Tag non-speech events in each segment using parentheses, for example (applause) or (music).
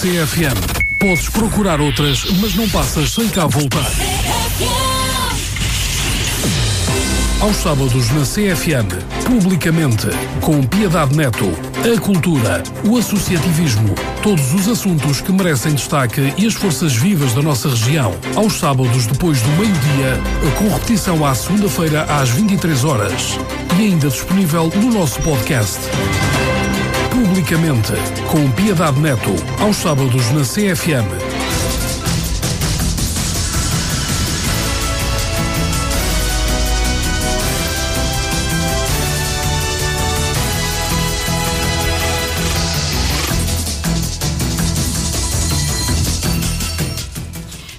CFM. Podes procurar outras, mas não passas sem cá voltar. Aos sábados na CFM, publicamente, com Piedade Neto, a cultura, o associativismo, todos os assuntos que merecem destaque e as forças vivas da nossa região. Aos sábados depois do meio-dia, com repetição à segunda-feira às 23 horas e ainda disponível no nosso podcast. Publicamente, com Piedade Neto, aos sábados na CFM.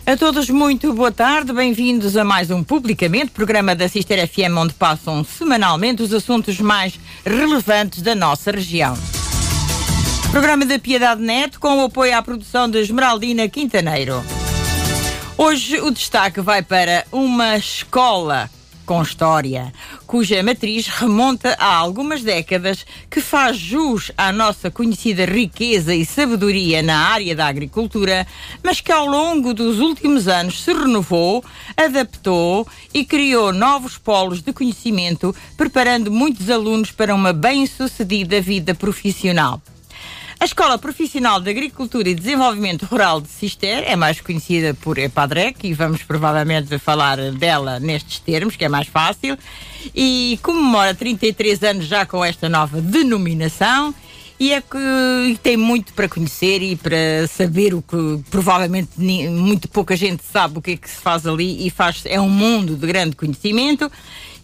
A todos muito boa tarde, bem-vindos a mais um Publicamente, programa da Sister FM onde passam semanalmente os assuntos mais relevantes da nossa região. Programa da Piedade Neto com o apoio à produção de Esmeraldina Quintaneiro. Hoje o destaque vai para uma escola com história, cuja matriz remonta a algumas décadas, que faz jus à nossa conhecida riqueza e sabedoria na área da agricultura, mas que ao longo dos últimos anos se renovou, adaptou e criou novos polos de conhecimento, preparando muitos alunos para uma bem-sucedida vida profissional. A Escola Profissional de Agricultura e Desenvolvimento Rural de Cister é mais conhecida por EPADREC e vamos provavelmente falar dela nestes termos, que é mais fácil, e comemora 33 anos já com esta nova denominação e é que tem muito para conhecer e para saber o que provavelmente muito pouca gente sabe o que é que se faz ali e faz é um mundo de grande conhecimento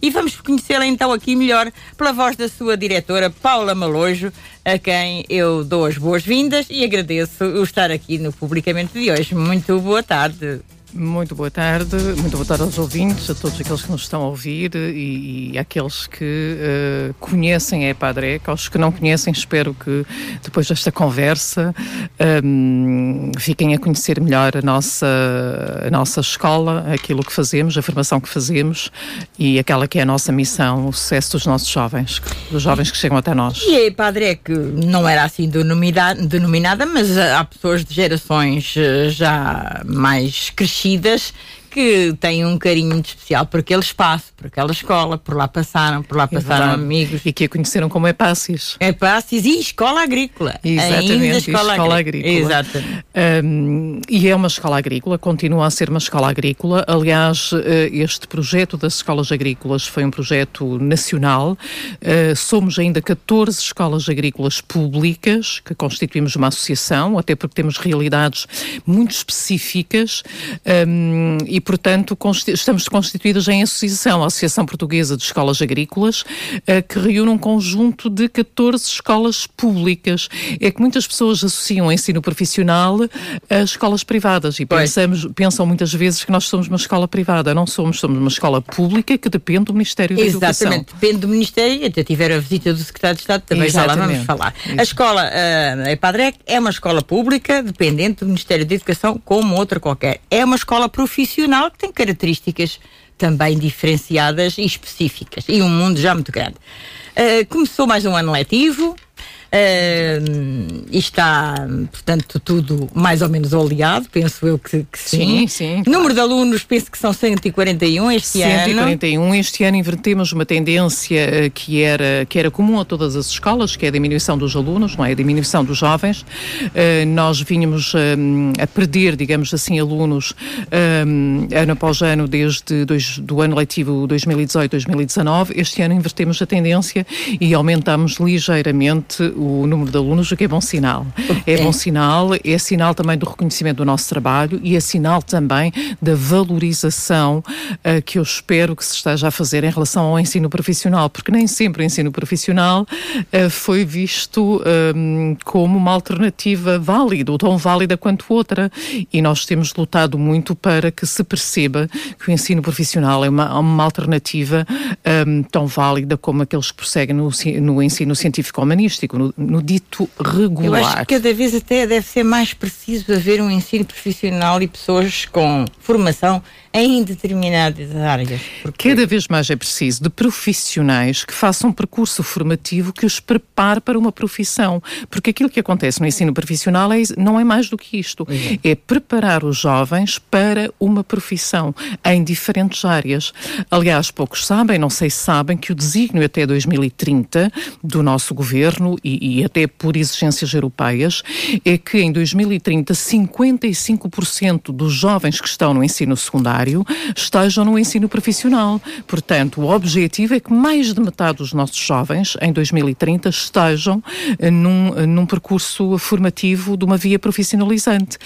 e vamos conhecê-la então aqui melhor pela voz da sua diretora Paula Malojo, a quem eu dou as boas-vindas e agradeço o estar aqui no Publicamente de hoje. Muito boa tarde. Muito boa tarde, muito boa tarde aos ouvintes, a todos aqueles que nos estão a ouvir e, e àqueles que uh, conhecem a EPADREC, aos que não conhecem, espero que depois desta conversa um, fiquem a conhecer melhor a nossa, a nossa escola, aquilo que fazemos, a formação que fazemos e aquela que é a nossa missão, o sucesso dos nossos jovens, dos jovens que chegam até nós. E a EPADREC não era assim denominada, denominada mas há pessoas de gerações eh, já mais crescidas crescidas que têm um carinho especial por aquele espaço, por aquela escola, por lá passaram, por lá é passaram amigos. E que a conheceram como Epácios. Epácios e escola agrícola. Exatamente, Ainda escola, escola agrícola. agrícola. Exatamente. Um, e é uma escola agrícola, continua a ser uma escola agrícola. Aliás, eh, este projeto das escolas agrícolas foi um projeto nacional. Uh, somos ainda 14 escolas agrícolas públicas que constituímos uma associação, até porque temos realidades muito específicas um, e, portanto, estamos constituídos em associação, a Associação Portuguesa de Escolas Agrícolas, uh, que reúne um conjunto de 14 escolas públicas. É que muitas pessoas associam o ensino profissional a escolas privadas e pensamos, pensam muitas vezes que nós somos uma escola privada. Não somos, somos uma escola pública que depende do Ministério da Exatamente, Educação. Exatamente, depende do Ministério. Até tiver a visita do Secretário de Estado, também Exatamente. já lá vamos falar. Isso. A escola uh, EPADREC é uma escola pública, dependente do Ministério da Educação, como outra qualquer. É uma escola profissional que tem características também diferenciadas e específicas. E um mundo já muito grande. Uh, começou mais um ano letivo, Uh, está, portanto, tudo mais ou menos oleado, penso eu que, que sim. Sim, sim. Número claro. de alunos, penso que são 141 este 141. ano. 141. Este ano invertemos uma tendência uh, que, era, que era comum a todas as escolas, que é a diminuição dos alunos, não é? A diminuição dos jovens. Uh, nós vínhamos a perder, digamos assim, alunos ano após ano desde dois, do ano letivo 2018-2019. Este ano invertemos a tendência e aumentamos ligeiramente o número de alunos, o que é bom sinal. É, é bom sinal, é sinal também do reconhecimento do nosso trabalho e é sinal também da valorização uh, que eu espero que se esteja a fazer em relação ao ensino profissional, porque nem sempre o ensino profissional uh, foi visto um, como uma alternativa válida, ou tão válida quanto outra, e nós temos lutado muito para que se perceba que o ensino profissional é uma, uma alternativa um, tão válida como aqueles que prosseguem no, no ensino científico-humanístico básico, no, no, dito regular. Eu acho que cada vez até deve ser mais preciso haver um ensino profissional e pessoas com formação em determinadas áreas. Porque... Cada vez mais é preciso de profissionais que façam um percurso formativo que os prepare para uma profissão. Porque aquilo que acontece no ensino profissional é, não é mais do que isto. Uhum. É preparar os jovens para uma profissão em diferentes áreas. Aliás, poucos sabem, não sei se sabem, que o desígnio até 2030 do nosso governo e, e até por exigências europeias é que em 2030 55% dos jovens que estão no ensino secundário secundário estejam no ensino profissional. Portanto, o objetivo é que mais de metade dos nossos jovens, em 2030, estejam eh, num, eh, num percurso formativo de uma via profissionalizante.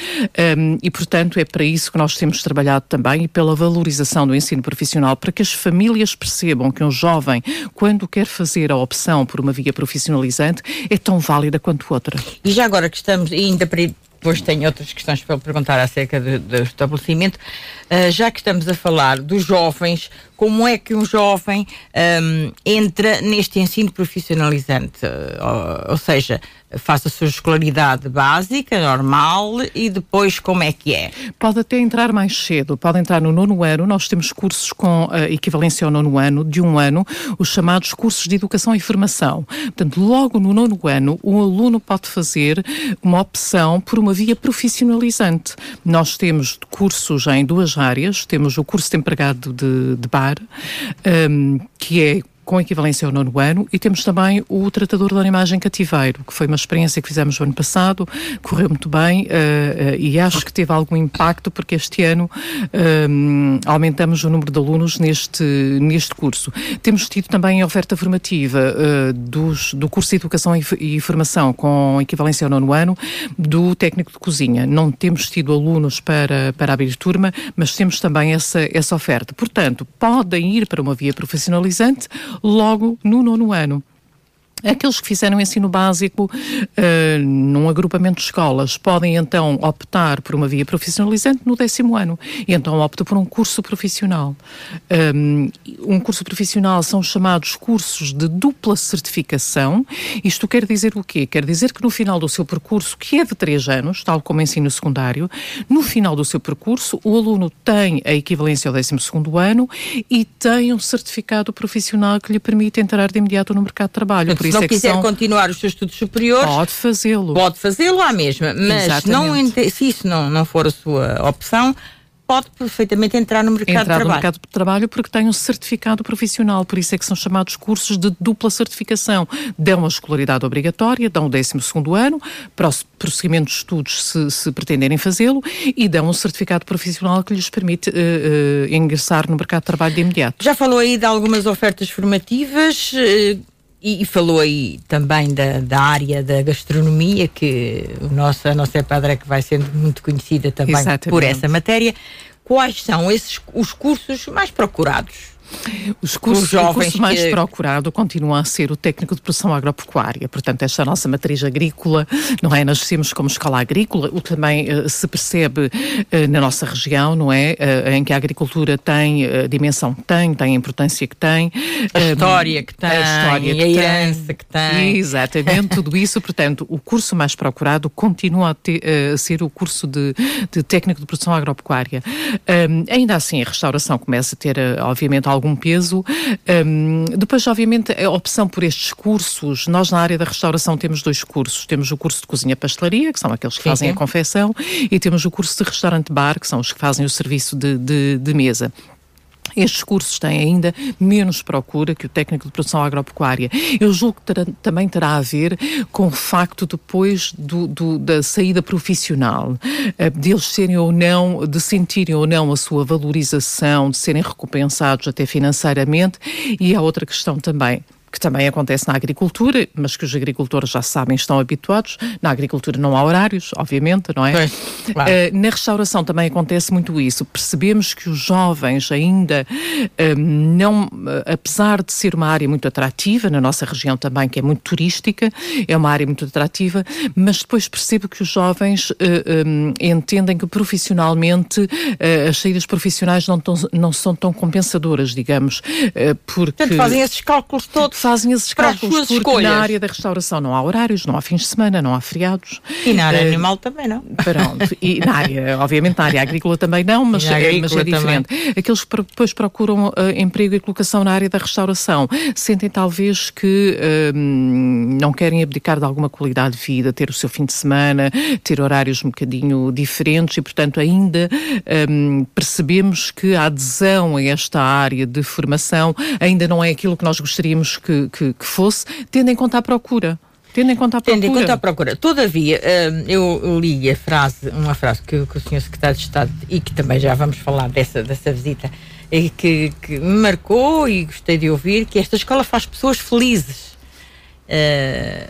Um, e, portanto, é para isso que nós temos trabalhado também e pela valorização do ensino profissional, para que as famílias percebam que um jovem, quando quer fazer a opção por uma via profissionalizante, é tão válida quanto outra. E já agora que estamos, ainda depois tenho outras questões para perguntar acerca do, do estabelecimento. Uh, já que estamos a falar dos jovens, como é que um jovem um, entra neste ensino profissionalizante? Uh, ou, ou, seja, faz a sua escolaridade básica, normal, e depois como é que é? Pode até entrar mais cedo, pode entrar no nono ano. Nós temos cursos com uh, equivalência ao nono ano, de um ano, os chamados cursos de educação e formação. Portanto, logo no nono ano, o aluno pode fazer uma opção por uma via profissionalizante. Nós temos cursos em duas áreas, temos o curso de empregado de, de bar, um, que é com equivalência ao nono ano, e temos também o tratador da imagem cativeiro, que foi uma experiência que fizemos no ano passado, correu muito bem uh, uh, e acho que teve algum impacto porque este ano uh, aumentamos o número de alunos neste, neste curso. Temos tido também a oferta formativa dos, do curso de Educação e, e Formação com equivalência ao nono ano do técnico de cozinha. Não temos tido alunos para, para abrir turma, mas temos também essa, essa oferta. Portanto, podem ir para uma via profissionalizante logo no nono ano. Aqueles que fizeram ensino básico uh, num agrupamento de escolas podem então optar por uma via profissionalizante no décimo ano e então optam por um curso profissional. Um, um curso profissional são chamados cursos de dupla certificação. Isto quer dizer o quê? Quer dizer que no final do seu percurso, que é de três anos, tal como ensino secundário, no final do seu percurso o aluno tem a equivalência ao décimo segundo ano e tem um certificado profissional que lhe permite entrar de imediato no mercado de trabalho. Por se não quiser continuar os seus estudos superiores, pode fazê-lo. Pode fazê-lo à mesma, mas não, se isso não, não for a sua opção, pode perfeitamente entrar no mercado entrar de trabalho. no mercado de trabalho porque tem um certificado profissional, por isso é que são chamados cursos de dupla certificação. Dão a escolaridade obrigatória, dão o 12 ano, para o prosseguimento de estudos se, se pretenderem fazê-lo, e dão um certificado profissional que lhes permite uh, uh, ingressar no mercado de trabalho de imediato. Já falou aí de algumas ofertas formativas. Uh, e, falou aí também da, da área da gastronomia, que o nosso, a nossa que vai sendo muito conhecida também Exatamente. por essa matéria. Quais são esses os cursos mais procurados? Os cursos, Os jovens o curso mais que... procurado continua a ser o técnico de produção agropecuária. Portanto, esta é nossa matriz agrícola, não é? Nascemos como escola agrícola, o que também uh, se percebe uh, na nossa região, não é? Uh, em que a agricultura tem a dimensão que tem, tem a importância que tem. A história que tem, a, história que a herança tem. que tem. Exatamente, tudo isso. Portanto, o curso mais procurado continua a, ter, a ser o curso de, de, técnico de produção agropecuária. Ainda assim, a restauração começa a ter, obviamente, algum algum peso. Um, depois, obviamente, a opção por estes cursos, nós na área da restauração temos dois cursos. Temos o curso de cozinha-pastelaria, que são aqueles que sim, fazem sim. a confecção, e temos o curso de restaurante-bar, que são os que fazem o serviço de, de, de mesa. Estes cursos têm ainda menos procura que o técnico de produção agropecuária. Eu julgo que terá, também terá a ver com o facto depois do, do, da saída profissional, uh, deles serem ou não, de sentirem ou não a sua valorização, de serem recompensados até financeiramente. E há outra questão também que também acontece na agricultura, mas que os agricultores já sabem, estão habituados. Na agricultura não há horários, obviamente, não é? claro. uh, na restauração também acontece muito isso. Percebemos que os jovens ainda uh, não, uh, apesar de ser uma área muito atrativa, na nossa região também, que é muito turística, é uma área muito atrativa, mas depois percebo que os jovens um, entendem que profissionalmente as saídas profissionais não, tão, não são tão compensadoras, digamos, porque... Portanto, fazem esses cálculos todos fazem esses para as cálculos, suas porque escolhas. na área da restauração não há horários, não há fins de semana, não há feriados. E na área Eh, animal também não. Pronto. E na área, obviamente, na área agrícola também não, mas, é, mas é diferente. Aqueles que depois procuram eh, emprego e colocação na área da restauração sentem talvez que hum, não querem abdicar de alguma qualidade de vida, ter o seu fim de semana, ter horários um bocadinho diferentes e, portanto, ainda hum, percebemos que a adesão a esta área de formação ainda não é aquilo que nós gostaríamos que, que, que fosse, tendo em conta a procura. Tendo em conta a procura. Tendo em conta a procura. Todavia, hum, eu li a frase, uma frase que, que o Sr. Secretário de Estado, e que também já vamos falar dessa, dessa visita, e que, que me marcou e gostei de ouvir, que esta escola faz pessoas felizes. Eh,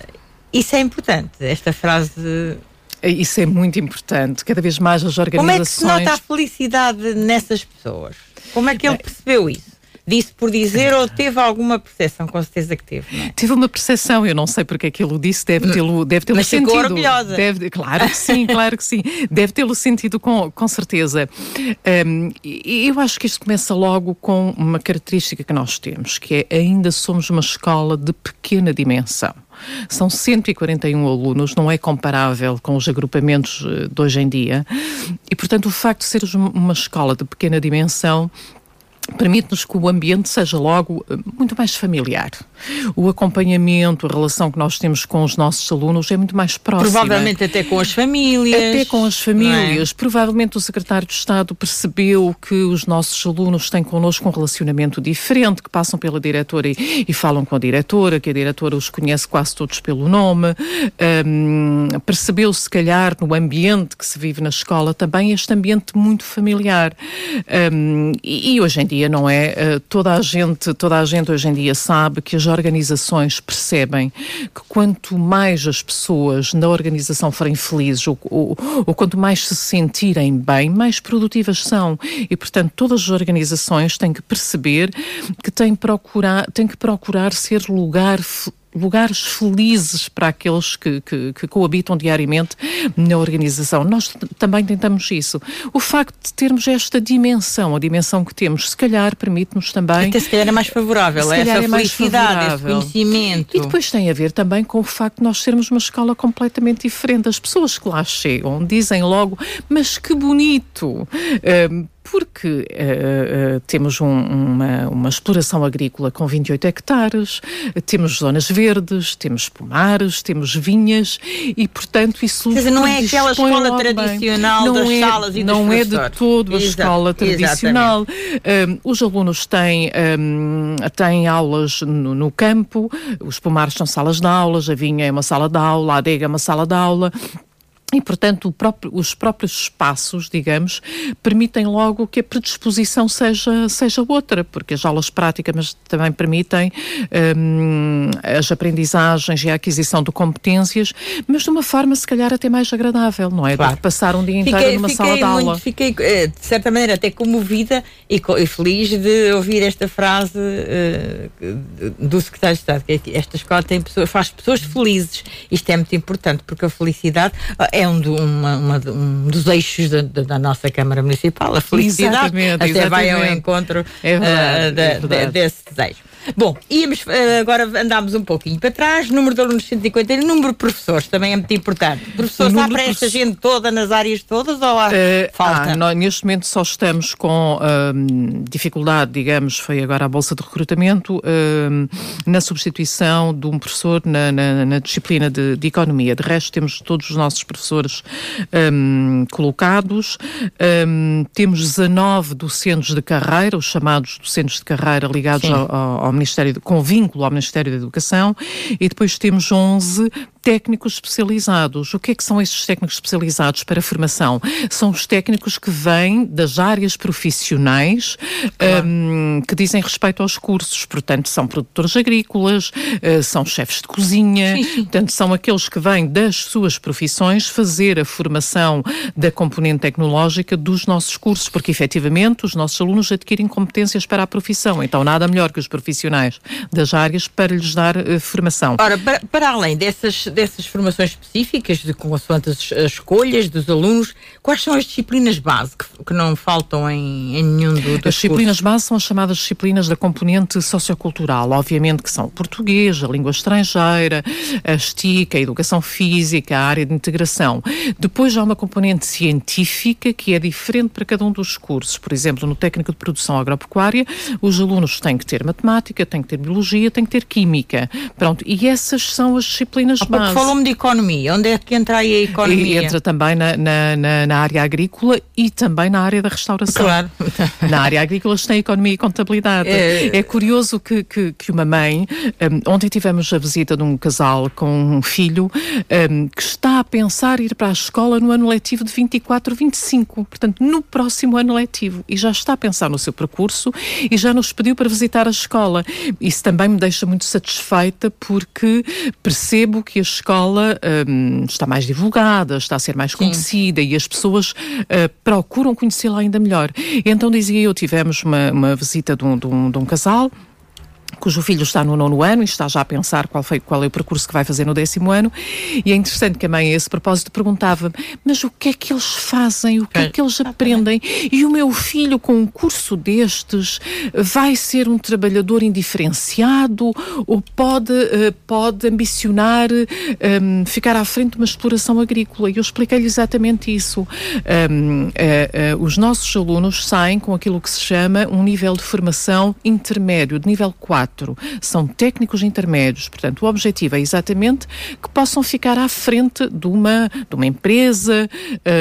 isso é importante, esta frase. Isso é muito importante. Cada vez mais as Como é que organizações. se nota a felicidade nessas pessoas? Como é que ele percebeu isso? Disse por dizer ou teve alguma percepção? Com certeza que teve, é? Tive uma percepção, eu não sei porque é que ele o disse, deve tê-lo deve tê Mas ficou sentido. orgulhosa. Deve, claro que sim, claro que sim. Deve tê-lo sentido com, com certeza. E eu acho que isto começa logo com uma característica que nós temos, que é ainda somos uma escola de pequena dimensão. São 141 alunos, não é comparável com os agrupamentos eh, de hoje em dia. E, portanto, o facto de seres uma escola de pequena dimensão permite-nos que o ambiente seja logo eh, muito mais familiar. O acompanhamento, a relação que nós temos com os nossos alunos é muito mais próxima. Provavelmente até com as famílias. Até com as é? famílias. Provavelmente o secretário de Estado percebeu que os nossos alunos têm connosco um relacionamento diferente, que passam pela diretora e, e falam com a diretora, que a diretora os conhece quase todos pelo nome. Hum, percebeu, se calhar, no ambiente que se vive na escola, também este ambiente muito familiar. Hum, e, e hoje em dia não é eh, toda a gente, toda a gente hoje em dia sabe que as organizações percebem que quanto mais as pessoas na organização forem felizes ou, ou, ou quanto mais se sentirem bem, mais produtivas são. E, portanto, todas as organizações têm que perceber que têm, procurar, têm que procurar ser lugar lugares felizes para aqueles que, que, que coabitam diariamente na organização. Nós também tentamos isso. O facto de termos esta dimensão, a dimensão que temos, se calhar permite-nos também Até se calhar é mais favorável, Se essa é mais felicidade, esse conhecimento. e depois tem a ver também com o facto de nós sermos uma escola completamente diferente. As pessoas que lá chegam dizem logo, mas que bonito! Ahm, porque eh, eh, temos um- uma, uma exploração agrícola com 28 hectares, temos zonas verdes, temos pomares, temos vinhas e, portanto, isso Quer dizer, não é aquela escola tradicional Não das é- salas e dos Não é de todo a Exa- escola tradicional. Um, os alunos têm, um, têm aulas no, no campo, os pomares são salas de aulas, a vinha é uma sala de aula, a adega é uma sala de aula. E, portanto, o próprio- os próprios espaços, digamos, permitem logo que a predisposição seja, seja outra, porque as aulas práticas mas também permitem hum, as aprendizagens e a aquisição de competências, mas de uma forma, se calhar, até mais agradável, não é? Do Claro. que passar um dia inteiro Fiquei, numa sala fiquei de muito, aula. fiquei, eh, de certa maneira, até comovida e, e feliz de ouvir esta frase eh, do secretário de Estado, que é esta escola tem pessoas, faz pessoas felizes. Isto é muito importante, porque a felicidade ah, é um, do- uma- uma um dos eixos da, da- nossa Câmara Municipal. A felicidade Exatamente, até vai ao exatamente. encontro É verdade, ah, é da- desse desejo. Bom, íamos, eh, agora andámos um pouquinho para trás, número de alunos 150 e número de professores, também é muito importante. Professores, há para esta gente toda, nas áreas todas, ou há Eh, falta? ah, nós, neste momento só estamos com hum, dificuldade, digamos, foi agora a bolsa de recrutamento, hum, na substituição de um professor na, na- na disciplina de, de economia. De resto, temos todos os nossos professores hum, colocados. Hum, temos 19 docentes de carreira, os chamados docentes de carreira ligados Sim. ao, ao- ao Ministério, com vínculo ao Ministério da Educação, e depois temos 11 técnicos especializados. O que é que são estes técnicos especializados para a formação? São os técnicos que vêm das áreas profissionais hum, que dizem respeito aos cursos. Portanto, são produtores agrícolas, eh, são chefes de cozinha, Sim, sim. portanto, são aqueles que vêm das suas profissões fazer a formação da componente tecnológica dos nossos cursos, porque efetivamente os nossos alunos adquirem competências para a profissão. Então, nada melhor que os profissionais das áreas para lhes dar eh, formação. Ora, para, para além dessas, dessas formações específicas, de consoante as, as escolhas dos alunos, quais são as disciplinas base que, que não faltam em, em nenhum do, dos As disciplinas cursos? base são as chamadas disciplinas da componente sociocultural, obviamente que são o português, a língua estrangeira, a estica, a educação física, a área de integração. Depois há uma componente científica que é diferente para cada um dos cursos. Por exemplo, no técnico de produção agropecuária, os alunos têm que ter matemática, têm que ter biologia, têm que ter química. Pronto, e essas são as disciplinas ah, base. Falou-me de economia. Onde é que entra aí a economia? E entra também na, na, na, área agrícola e também na área da restauração. Claro. (laughs) Na área agrícola tem economia e contabilidade. É, é curioso que, que, que, uma mãe, um, ontem tivemos a visita de um casal com um filho um, que está a pensar ir para a escola no ano letivo de 24, 25, portanto, no próximo ano letivo, e já está a pensar no seu percurso e já nos pediu para visitar a escola. Isso também me deixa muito satisfeita porque percebo que a escola um, está mais divulgada, está a ser mais conhecida Sim. e as pessoas uh, procuram conhecê-la ainda melhor. Então, dizia eu, tivemos uma, uma visita de um, de um, de um casal cujo filho está no nono ano e está já a pensar qual, foi, qual é o percurso que vai fazer no décimo ano. E é interessante que a mãe, a esse propósito, perguntava: Mas o que é que eles fazem? O que é que eles aprendem? E o meu filho, com um curso destes, vai ser um trabalhador indiferenciado ou pode, uh, pode ambicionar um, ficar à frente de uma exploração agrícola? E eu expliquei-lhe exatamente isso. Um, uh, uh, os nossos alunos saem com aquilo que se chama um nível de formação intermédio, de nível 4 quatro são técnicos intermédios, portanto, o objetivo é exatamente que possam ficar à frente de uma, de uma empresa,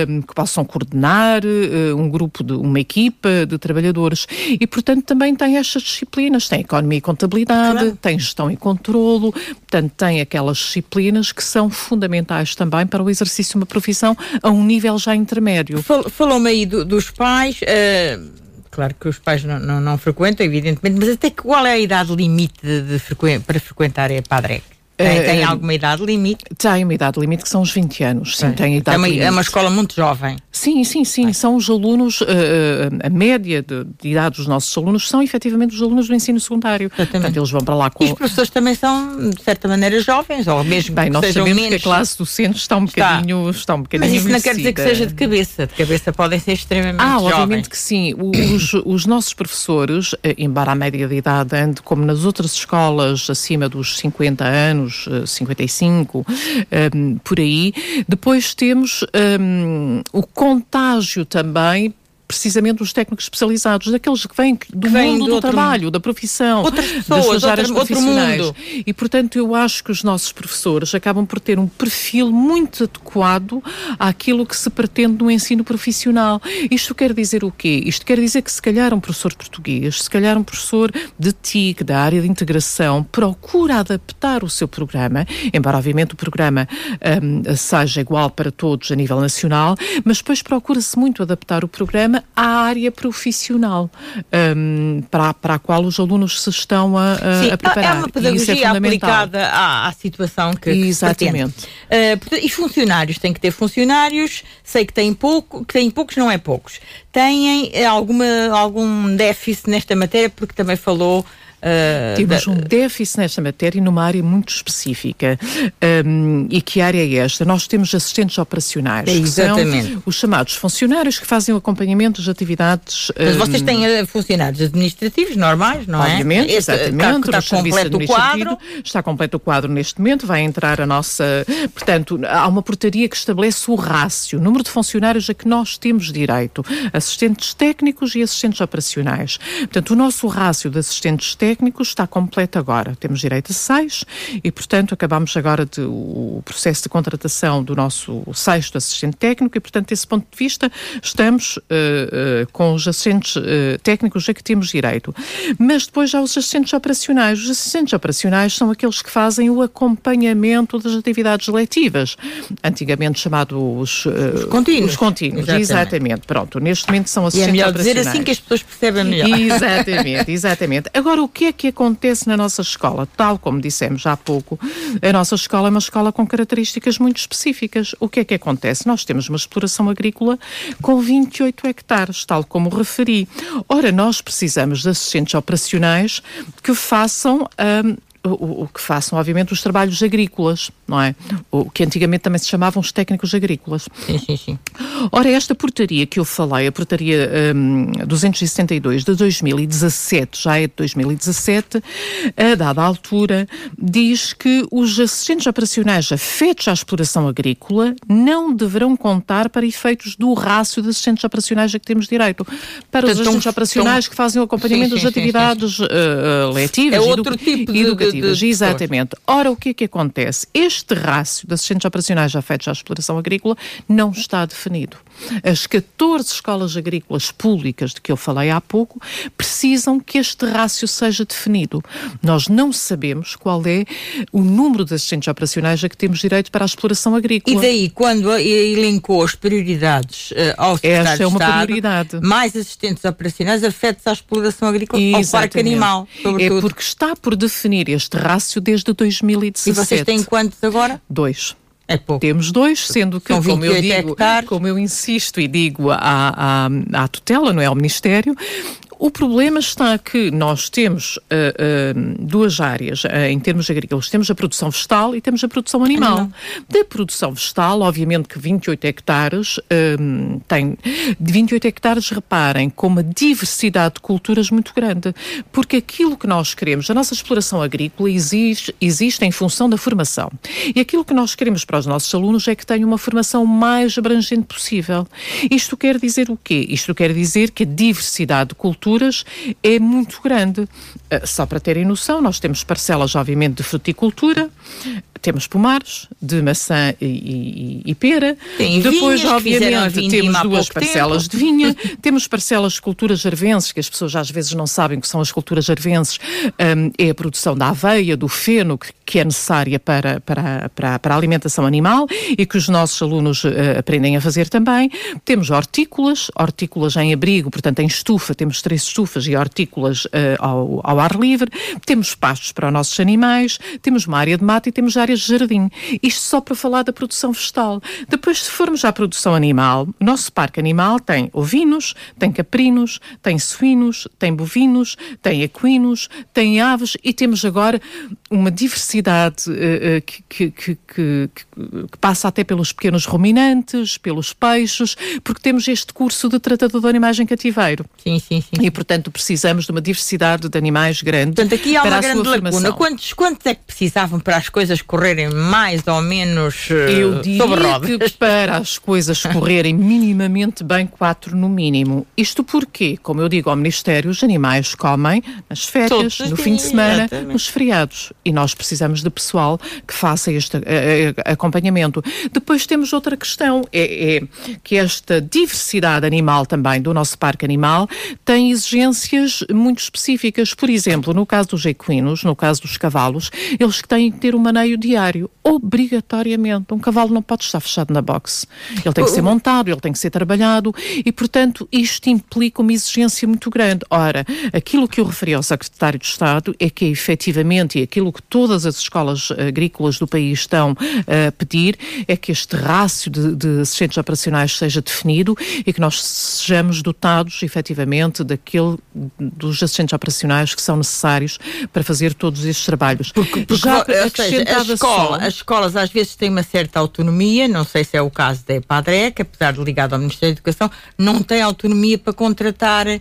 um, que possam coordenar uh, um grupo, de uma equipa de trabalhadores. E, portanto, também tem estas disciplinas: tem economia e contabilidade, claro. tem gestão e controlo, portanto, tem aquelas disciplinas que são fundamentais também para o exercício de uma profissão a um nível já intermédio. Falou-me aí do, dos pais. Uh Claro que os pais não, não, não, frequentam, evidentemente, mas até qual é a idade limite de, de frequ... para frequentar a PADREC? Tem, tem, alguma idade limite? Tem uma idade limite que são os 20 anos. Sim, tem idade é, uma, limite. é uma escola muito jovem. Sim, sim, sim. São os alunos, uh, a média de, de, idade dos nossos alunos são efetivamente os alunos do ensino secundário. Exatamente. Portanto, eles vão para lá com. E os professores também são, de certa maneira, jovens, ou mesmo Bem, que nós sejam sabemos menos. que a classe docente está um bocadinho. Está. está um bocadinho Mas isso não quer dizer que seja de cabeça. De cabeça podem ser extremamente ah, jovens. obviamente que sim. Os, os nossos professores, eh, embora a média de idade ande como nas outras escolas acima dos 50 anos, 55 35, um, por aí. Depois temos um, o contágio também precisamente dos técnicos especializados, daqueles que vêm do que vem mundo do, do trabalho, mundo. da profissão, outras pessoas, das áreas profissionais. E, portanto, eu acho que os nossos professores acabam por ter um perfil muito adequado àquilo que se pretende no ensino profissional. Isto quer dizer o quê? Isto quer dizer que, se calhar, um professor de português, se calhar um professor de TIC, da área de integração, procura adaptar o seu programa, embora, obviamente, o programa um, seja igual para todos a nível nacional, mas depois procura-se muito adaptar o programa à área profissional um, para, para a qual os alunos se estão a, a, Sim, a preparar. É uma pedagogia é aplicada à, à, situação que, Exatamente. Que uh, e funcionários, tem que ter funcionários, sei que têm pouco, que têm poucos, não é poucos. Têm eh, alguma, algum déficit nesta matéria, porque também falou Uh, Temos da... um déficit nesta matéria numa área muito específica. Um, e que área é esta? Nós temos assistentes operacionais, é, exatamente. que são os chamados funcionários que fazem o acompanhamento das atividades. Mas um, vocês têm uh, funcionários administrativos normais, não é? Obviamente, Esse, exatamente. Está, está completo o quadro. Está completo o quadro neste momento, vai entrar a nossa. Portanto, há uma portaria que estabelece o rácio, o número de funcionários a que nós temos direito, assistentes técnicos e assistentes operacionais. Portanto, o nosso rácio de assistentes técnicos técnicos está completo agora. Temos direito a seis e, portanto, acabamos agora de, o processo de contratação do nosso sexto assistente técnico e, portanto, desse ponto de vista, estamos uh, uh, com os assistentes uh, técnicos a que temos direito. Mas depois há os assistentes operacionais. Os assistentes operacionais são aqueles que fazem o acompanhamento das atividades letivas, antigamente chamados os, os contínuos. Os contínuos, exatamente. exatamente. Pronto, neste momento são assistentes operacionais. E é melhor dizer assim que as pessoas percebem melhor. Exatamente, exatamente. Agora, o que que é que acontece na nossa escola? Tal como dissemos há pouco, a nossa escola é uma escola com características muito específicas. O que é que acontece? Nós temos uma exploração agrícola com 28 hectares, tal como referi. Ora, nós precisamos de assistentes operacionais que façam. Hum, o, o, que façam, obviamente, os trabalhos agrícolas, não é? O que antigamente também se chamavam os técnicos agrícolas. Sim, sim, sim. Ora, esta portaria que eu falei, a portaria um, 262 de 2017, já é de 2017, a dada altura, diz que os assistentes operacionais afetos à exploração agrícola não deverão contar para efeitos do rácio de assistentes operacionais a que temos direito. Para os assistentes operacionais que fazem o acompanhamento sim, sim, das atividades uh, letivas, é outro tipo de, De, de, exatamente. Ora, o que é que acontece? Este rácio de assistentes operacionais afetos à exploração agrícola não está definido. As 14 escolas agrícolas públicas de que eu falei há pouco precisam que este rácio seja definido. Nós não sabemos qual é o número de assistentes operacionais a que temos direito para a exploração agrícola. E daí, quando elencou as prioridades uh, ao Esta é uma Estado, prioridade. Mais assistentes operacionais afetos à exploração agrícola Exatamente. ao parque animal. Sobretudo. É porque está por definir este rácio desde 2017. E vocês têm quantos agora? Dois. É pouco. Temos dois, sendo que, como eu digo, hectares. como eu insisto e digo à, à, à tutela, não é ao Ministério, o problema está que nós temos uh, uh, duas áreas uh, em termos agrícolas. Temos a produção vegetal e temos a produção animal. animal. Da produção vegetal, obviamente que 28 hectares tem... De 28 hectares, reparem, com uma diversidade de culturas muito grande. Porque aquilo que nós queremos, a nossa exploração agrícola existe, existe em função da formação. E aquilo que nós queremos para os nossos alunos é que tenham uma formação mais abrangente possível. Isto quer dizer o quê? Isto quer dizer que a diversidade de culturas culturas é muito grande. Uh, só para terem noção, nós temos parcelas, obviamente, de fruticultura, temos pomares de maçã e, e, e pera. Tem Depois, vinhas, obviamente, temos duas parcelas tempo. de vinha, (laughs) temos parcelas de culturas jarvenses, que as pessoas às vezes não sabem que são as culturas jarvenses. Um, é a produção da aveia, do feno, que, que é necessária para, para, para, para, a alimentação animal e que os nossos alunos uh, aprendem a fazer também. Temos hortícolas, hortícolas em abrigo, portanto, em estufa, temos três estufas e hortícolas uh, ao, ao ar livre. Temos pastos para os nossos animais, temos uma área de mata e temos área áreas de jardim. Isto só para falar da produção vegetal. Depois, se formos à produção animal, o nosso parque animal tem ovinos, tem caprinos, tem suínos, tem bovinos, tem equinos, tem aves e temos agora uma diversidade uh, uh, que, que, que, que, passa até pelos pequenos ruminantes, pelos peixes, porque temos este curso de tratador de animais em cativeiro. Sim, sim, sim. E, portanto, precisamos de uma diversidade de animais grande. Portanto, aqui há uma grande lacuna. Quantos, quantos é que precisavam para as coisas correrem? correrem mais ou menos uh, Eu diria sobre rodas. que para as coisas correrem (laughs) minimamente bem, quatro no mínimo. Isto porque, como eu digo ao Ministério, os animais comem nas férias, Todos no fim de semana, exatamente. nos feriados. E nós precisamos de pessoal que faça este uh, acompanhamento. Depois temos outra questão, é, é que esta diversidade animal também do nosso parque animal tem exigências muito específicas. Por exemplo, no caso dos equinos, no caso dos cavalos, eles têm que ter um maneio diário, obrigatoriamente. Um cavalo não pode estar fechado na boxe. Ele tem que ser montado, ele tem que ser trabalhado e, portanto, isto implica uma exigência muito grande. Ora, aquilo que eu referi ao Secretário de Estado é que, efetivamente, e aquilo que todas as escolas agrícolas do país estão a pedir, é que este rácio de, de assistentes operacionais seja definido e que nós sejamos dotados, efetivamente, daquele dos assistentes operacionais que são necessários para fazer todos estes trabalhos. Porque, porque Já acrescentava escola, as escolas às vezes têm uma certa autonomia, não sei se é o caso da EPADRE, que apesar de ligado ao Ministério da Educação, não tem autonomia para contratar. Uh,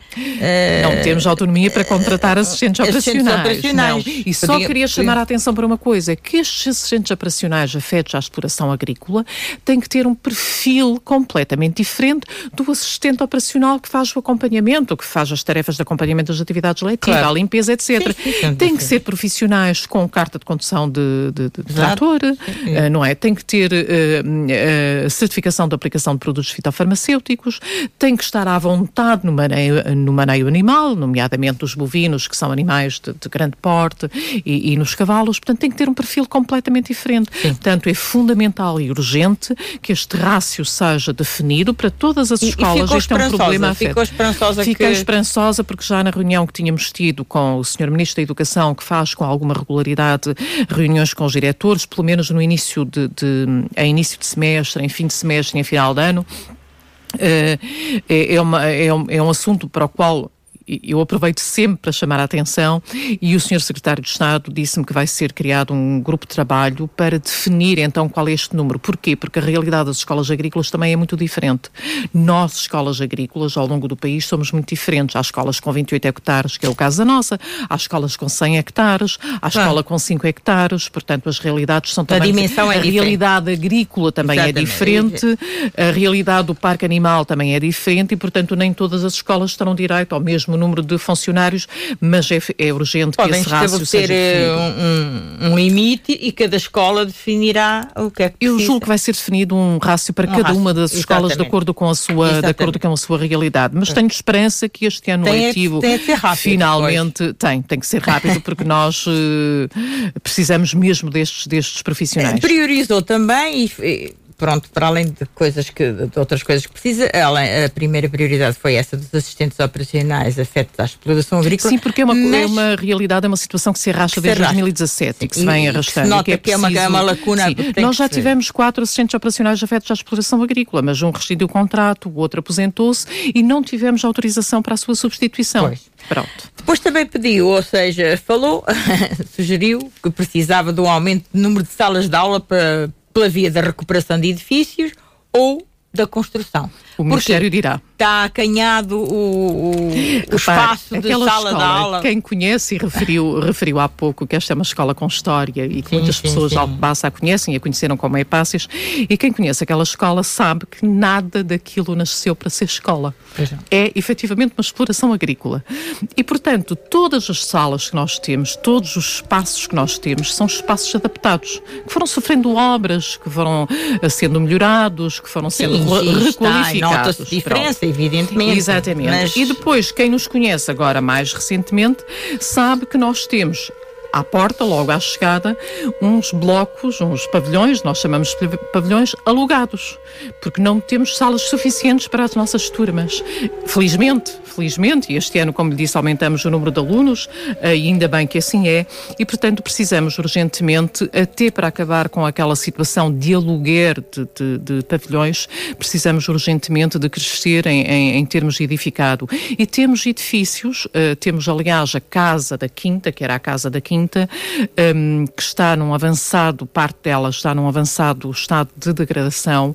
não temos autonomia para contratar assistentes operacionais. Assistentes operacionais. Não. E só queria chamar a atenção para uma coisa: que estes assistentes operacionais afetos à exploração agrícola têm que ter um perfil completamente diferente do assistente operacional que faz o acompanhamento, que faz as tarefas de acompanhamento das atividades letivas, claro. a limpeza, etc. Tem que ser profissionais com carta de condução de, de, de trator, uh, não é? Tem que ter uh, uh, certificação de aplicação de produtos fitofarmacêuticos, tem que estar à vontade no maneio, no maneio animal, nomeadamente dos bovinos, que são animais de, de grande porte, e, e, nos cavalos, portanto, tem que ter um perfil completamente diferente. Sim. Portanto, é fundamental e urgente que este rácio seja definido para todas as escolas. E, este é um problema Ficou esperançosa Fiquei que... esperançosa porque já na reunião que tínhamos tido com o Sr. Ministro da Educação, que faz com alguma regularidade reuniões com os diretores, pelo menos no início de, de em início de semestre, em fim de semestre, em final de ano. Uh, é, é, uma, é, um, é um assunto para o qual eu aproveito sempre para chamar a atenção e o Sr. Secretário de Estado disse-me que vai ser criado um grupo de trabalho para definir então qual é este número. Porquê? Porque a realidade das escolas agrícolas também é muito diferente. Nós, escolas agrícolas, ao longo do país, somos muito diferentes. Há escolas com 28 hectares, que é o caso da nossa, há escolas com 100 hectares, há escola com 5 hectares, portanto as realidades são também... A dimensão é A diferente. realidade agrícola também é Exatamente. diferente, a realidade do parque animal também é diferente e, portanto, nem todas as escolas terão direito ao mesmo número de funcionários, mas é, é urgente Podem que esse rácio seja eh, um, um limite e cada escola definirá o que é que Eu precisa. julgo que vai ser definido um rácio para Um cada rácio, uma das escolas de acordo com a sua, de acordo com a sua realidade. Mas tenho esperança que este ano Tem é letivo tem que ser rápido, finalmente tem, tem que ser rápido porque (laughs) nós eh, precisamos mesmo destes, destes profissionais. Priorizou também e, e, pronto, para além de coisas que de outras coisas que precisa, ela, a primeira prioridade foi essa dos assistentes operacionais afetos à exploração agrícola. Sim, porque é uma, é mas- uma realidade, é uma situação que se arrasta Que se desde arrasta. 2017 e que se vem que se arrastando. nota e que é uma- é uma lacuna Sim, que Nós que já tivemos quatro assistentes operacionais afetos à exploração agrícola, mas um rescindiu o contrato, o outro aposentou-se e não tivemos autorização para a sua substituição. Pois. Pronto. Depois também pediu, ou seja, falou, (laughs) sugeriu que precisava de um aumento de número de salas de aula para, pela via da recuperação de edifícios ou da construção. O Porque Ministério dirá. está acanhado o, o, o Repare, espaço de aquela sala de escola, aula. Quem conhece e referiu, referiu há pouco que esta é uma escola com história e que Sim, muitas sim, pessoas sim. de Alcobaça a conhecem e a conheceram como Epácias. E quem conhece aquela escola sabe que nada daquilo nasceu para ser escola. Não. É efetivamente uma exploração agrícola. E, portanto, todas as salas que nós temos, todos os espaços que nós temos, são espaços adaptados, que foram sofrendo obras, que foram eh, sendo melhorados, que foram sendo requalificados. Nota-se Pronto. diferença, evidentemente. Exatamente. Mas E depois, quem nos conhece agora mais recentemente, sabe que nós temos à porta, logo à chegada, uns blocos, uns pavilhões, nós chamamos de pavilhões alugados, porque não temos salas suficientes para as nossas turmas. Felizmente, felizmente, e este ano, como lhe disse, aumentamos o número de alunos, ainda bem que assim é, e portanto precisamos urgentemente, até para acabar com aquela situação de aluguer de, de- de pavilhões, precisamos urgentemente de crescer em, em- em termos de edificado. E temos edifícios, eh, temos aliás a Casa da Quinta, que era a Casa da Quinta, ehm, que está num avançado, parte dela está num avançado estado de degradação.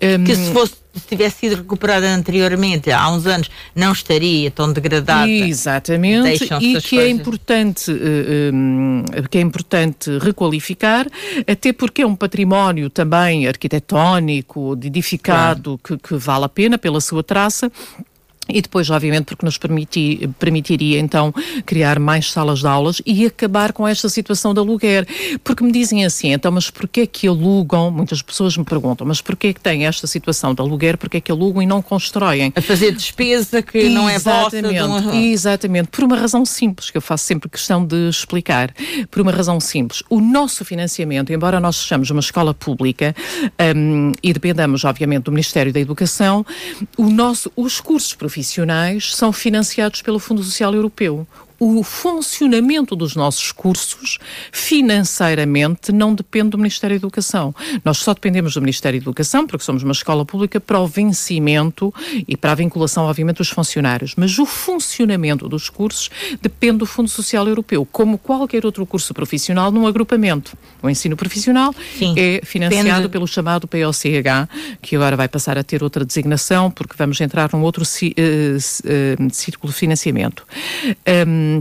Ehm, que se fosse se tivesse sido recuperada anteriormente, há uns anos, não estaria tão degradada. Exatamente, e que é importante, eh, hum, que é importante requalificar, até porque é um património também arquitetónico, edificado, que, que vale a pena pela sua traça. E depois, obviamente, porque nos permiti- permitiria então criar mais salas de aulas e acabar com esta situação de aluguer. Porque me dizem assim, então, mas porquê é que alugam? Muitas pessoas me perguntam, mas porquê é que tem esta situação de aluguer? Porquê é que alugam e não constroem? A fazer despesa que não é vossa. de Exatamente, um- exatamente. Por uma razão simples, que eu faço sempre questão de explicar. Por uma razão simples. O nosso financiamento, embora nós sejamos uma escola pública hum, e dependamos, obviamente, do Ministério da Educação, o nosso, os cursos profissionais são financiados pelo Fundo Social Europeu. O funcionamento dos nossos cursos financeiramente não depende do Ministério da Educação. Nós só dependemos do Ministério da Educação, porque somos uma escola pública, para o vencimento e para a vinculação, obviamente, dos funcionários. Mas o funcionamento dos cursos depende do Fundo Social Europeu, como qualquer outro curso profissional num agrupamento. O ensino profissional Sim. é financiado Depende- pelo chamado POCH, que agora vai passar a ter outra designação, porque vamos entrar num outro eh, eh, círculo de financiamento. Hum,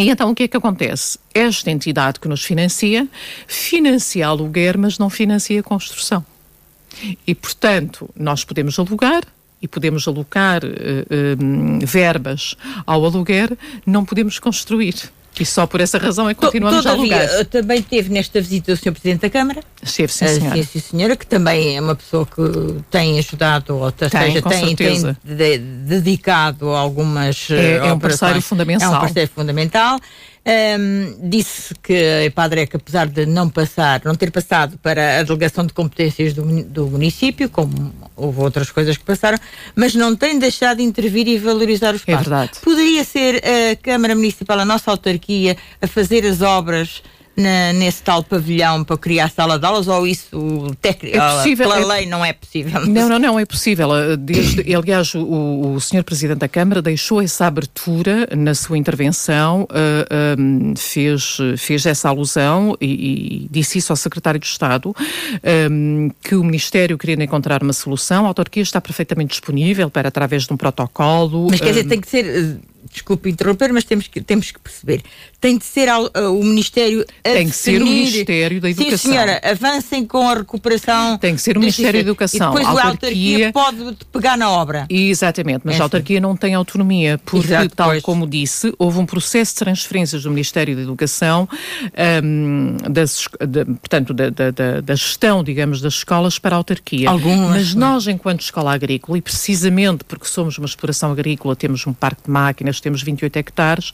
e então o que é que acontece? Esta entidade que nos financia, financia aluguer, mas não financia construção. E, portanto, nós podemos alugar e podemos alocar eh, eh, verbas ao aluguer, não podemos construir. E só por essa razão é que continuamos a alugar. eh, também teve nesta visita o Sr. Presidente da Câmara, Esteve, sim, eh, senhora. sim, sim, senhora, que também é uma pessoa que tem ajudado, ou Tem, seja, tem, tem de- dedicado algumas É- eh, é um operações. parceiro fundamental. É um parceiro fundamental. Ahm, disse que a Padrec, apesar de não passar, não ter passado para a delegação de competências do, do município, como houve outras coisas que passaram, mas não tem deixado de intervir e valorizar os espaço. verdade. Poderia ser a Câmara Municipal, a nossa autarquia, a fazer as obras na, nesse tal pavilhão para criar sala de aulas ou isso tec... é possível, pela é... lei não é possível? Não, não, não é possível. Desde, aliás, o, o Sr. Presidente da Câmara deixou essa abertura na sua intervenção, uh, eh, um, fez, fez essa alusão e, e, disse isso ao Secretário de Estado, um, que o Ministério queria encontrar uma solução. A autarquia está perfeitamente disponível para, através de um protocolo. Mas quer dizer, tem que ser desculpe interromper, mas temos que, temos que perceber. Tem de ser ao, uh, o Ministério a Tem que ser o Ministério da Educação. Sim, senhora, avancem com a recuperação. Tem que ser o Ministério da Educação. E depois a autarquia, autarquia pode pegar na obra. Exatamente, mas é a autarquia não tem autonomia, porque, Exato, tal pois. como disse, houve um processo de transferências do Ministério da Educação, um, das, de, portanto, da, da, da, gestão, digamos, das escolas para a autarquia. Algumas. Mas nós, enquanto escola agrícola, e precisamente porque somos uma exploração agrícola, temos um parque de máquinas, temos 28 hectares.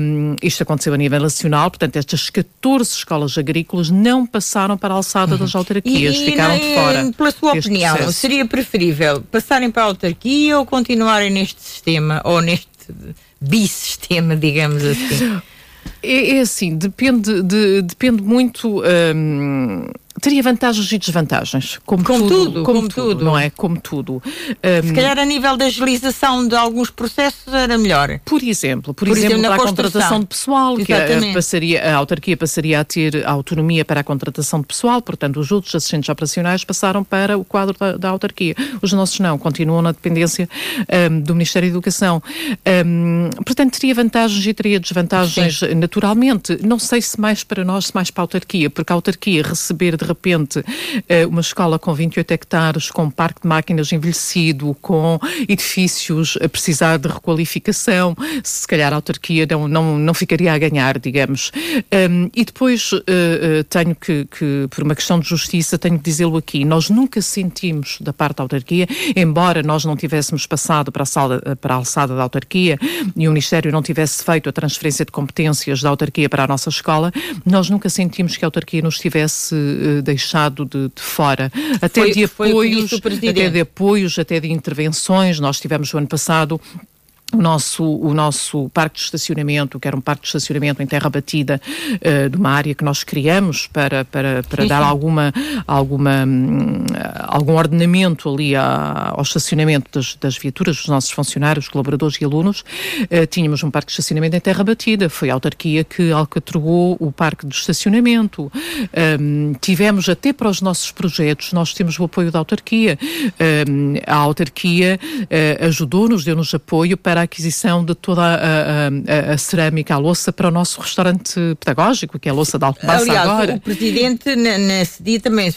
Um, isto aconteceu a nível nacional, portanto, estas 14 escolas agrícolas não passaram para a alçada das uhum. autarquias, e, ficaram e, de fora. Pela sua opinião, processo. seria preferível passarem para a autarquia ou continuarem neste sistema, ou neste bissistema, digamos assim? É, é assim, depende, de, depende muito. Hum, teria vantagens e desvantagens, como, como tudo, tudo, como, como tudo, tudo, não é? Como tudo. Um, Se calhar a nível da agilização de alguns processos era melhor. Por exemplo, por, por exemplo, exemplo a contratação de pessoal, Exatamente. que a, passaria, a autarquia passaria a ter autonomia para a contratação de pessoal, portanto os outros assistentes operacionais passaram para o quadro da, da autarquia. Os nossos não, continuam na dependência um, do Ministério da Educação. Um, portanto, teria vantagens e teria desvantagens Sim. naturalmente. Não sei se mais para nós, se mais para a autarquia, porque a autarquia receber de de repente eh, uma escola com 28 hectares, com um parque de máquinas envelhecido, com edifícios a precisar de requalificação, se calhar a autarquia não, não, não ficaria a ganhar, digamos. E depois uh, uh, tenho que, que, por uma questão de justiça, tenho que dizê-lo aqui, nós nunca sentimos da parte da autarquia, embora nós não tivéssemos passado para a, sala, para a alçada da autarquia e o Ministério não tivesse feito a transferência de competências da autarquia para a nossa escola, nós nunca sentimos que a autarquia nos tivesse deixado de, de fora. Até foi, de apoios, até de apoios, até de intervenções. Nós tivemos o ano passado o nosso, o nosso parque de estacionamento, que era um parque de estacionamento em terra batida uh, de uma área que nós criamos para, para, para sim, dar sim. alguma, alguma, um, algum ordenamento ali a, ao estacionamento das, das viaturas dos nossos funcionários, colaboradores e alunos, uh, tínhamos um parque de estacionamento em terra batida. Foi a autarquia que alcatrou o parque de estacionamento. Um, tivemos até para os nossos projetos, nós temos o apoio da autarquia. Um, a autarquia uh, ajudou-nos, deu-nos apoio para aquisição de toda a, a, a, cerâmica, a louça para o nosso restaurante pedagógico, que é a louça da Alcobaça Aliás, agora. o Presidente nesse dia também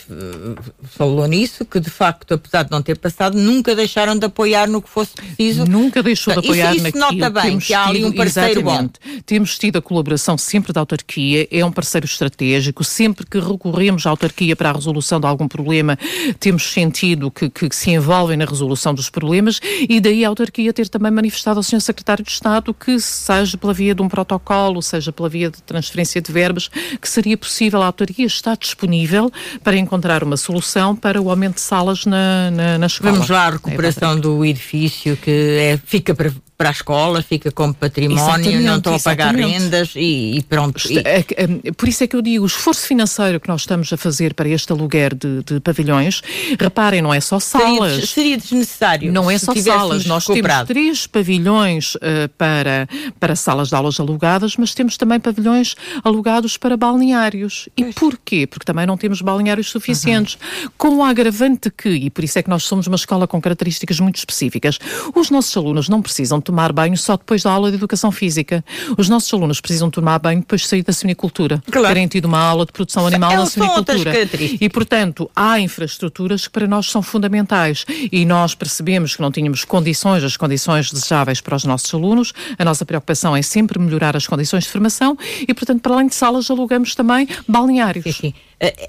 falou nisso, que de facto, apesar de não ter passado, nunca deixaram de apoiar no que fosse preciso. Nunca deixou de apoiar isso, isso naquilo. nota bem, Temos que há ali um parceiro exatamente. bom. Temos tido a colaboração sempre da autarquia, é um parceiro estratégico, sempre que recorremos à autarquia para a resolução de algum problema, temos sentido que, que se envolvem na resolução dos problemas e daí a autarquia ter também manifestado ao Sr. Secretário de Estado que, seja pela via de um protocolo, seja pela via de transferência de verbas, que seria possível, a autoria está disponível para encontrar uma solução para o aumento de salas na, na, na escola. Vamos lá à recuperação é do edifício que é, fica para a escola, fica como património, exatamente, não estou a pagar rendas e, e pronto. E... É, é, por isso é que eu digo, o esforço financeiro que nós estamos a fazer para este aluguer de, de pavilhões, reparem, não é só salas. Seria, seria desnecessário. Não é só salas, nós comprado. temos três pavilhões uh, para, para salas de aulas alugadas, mas temos também pavilhões alugados para balneários. E porquê? Porque também não temos balneários suficientes. Uhum. Com o agravante que, e por isso é que nós somos uma escola com características muito específicas, os nossos alunos não precisam tomar banho só depois da aula de educação física. Os nossos alunos precisam tomar banho depois de sair da sinicultura. Claro. Terem tido uma aula de produção animal na sinicultura. E, portanto, há infraestruturas que para nós são fundamentais. E nós percebemos que não tínhamos condições, as condições desejáveis para os nossos alunos. A nossa preocupação é sempre melhorar as condições de formação e, portanto, para além de salas, alugamos também balneários. Sim, sim.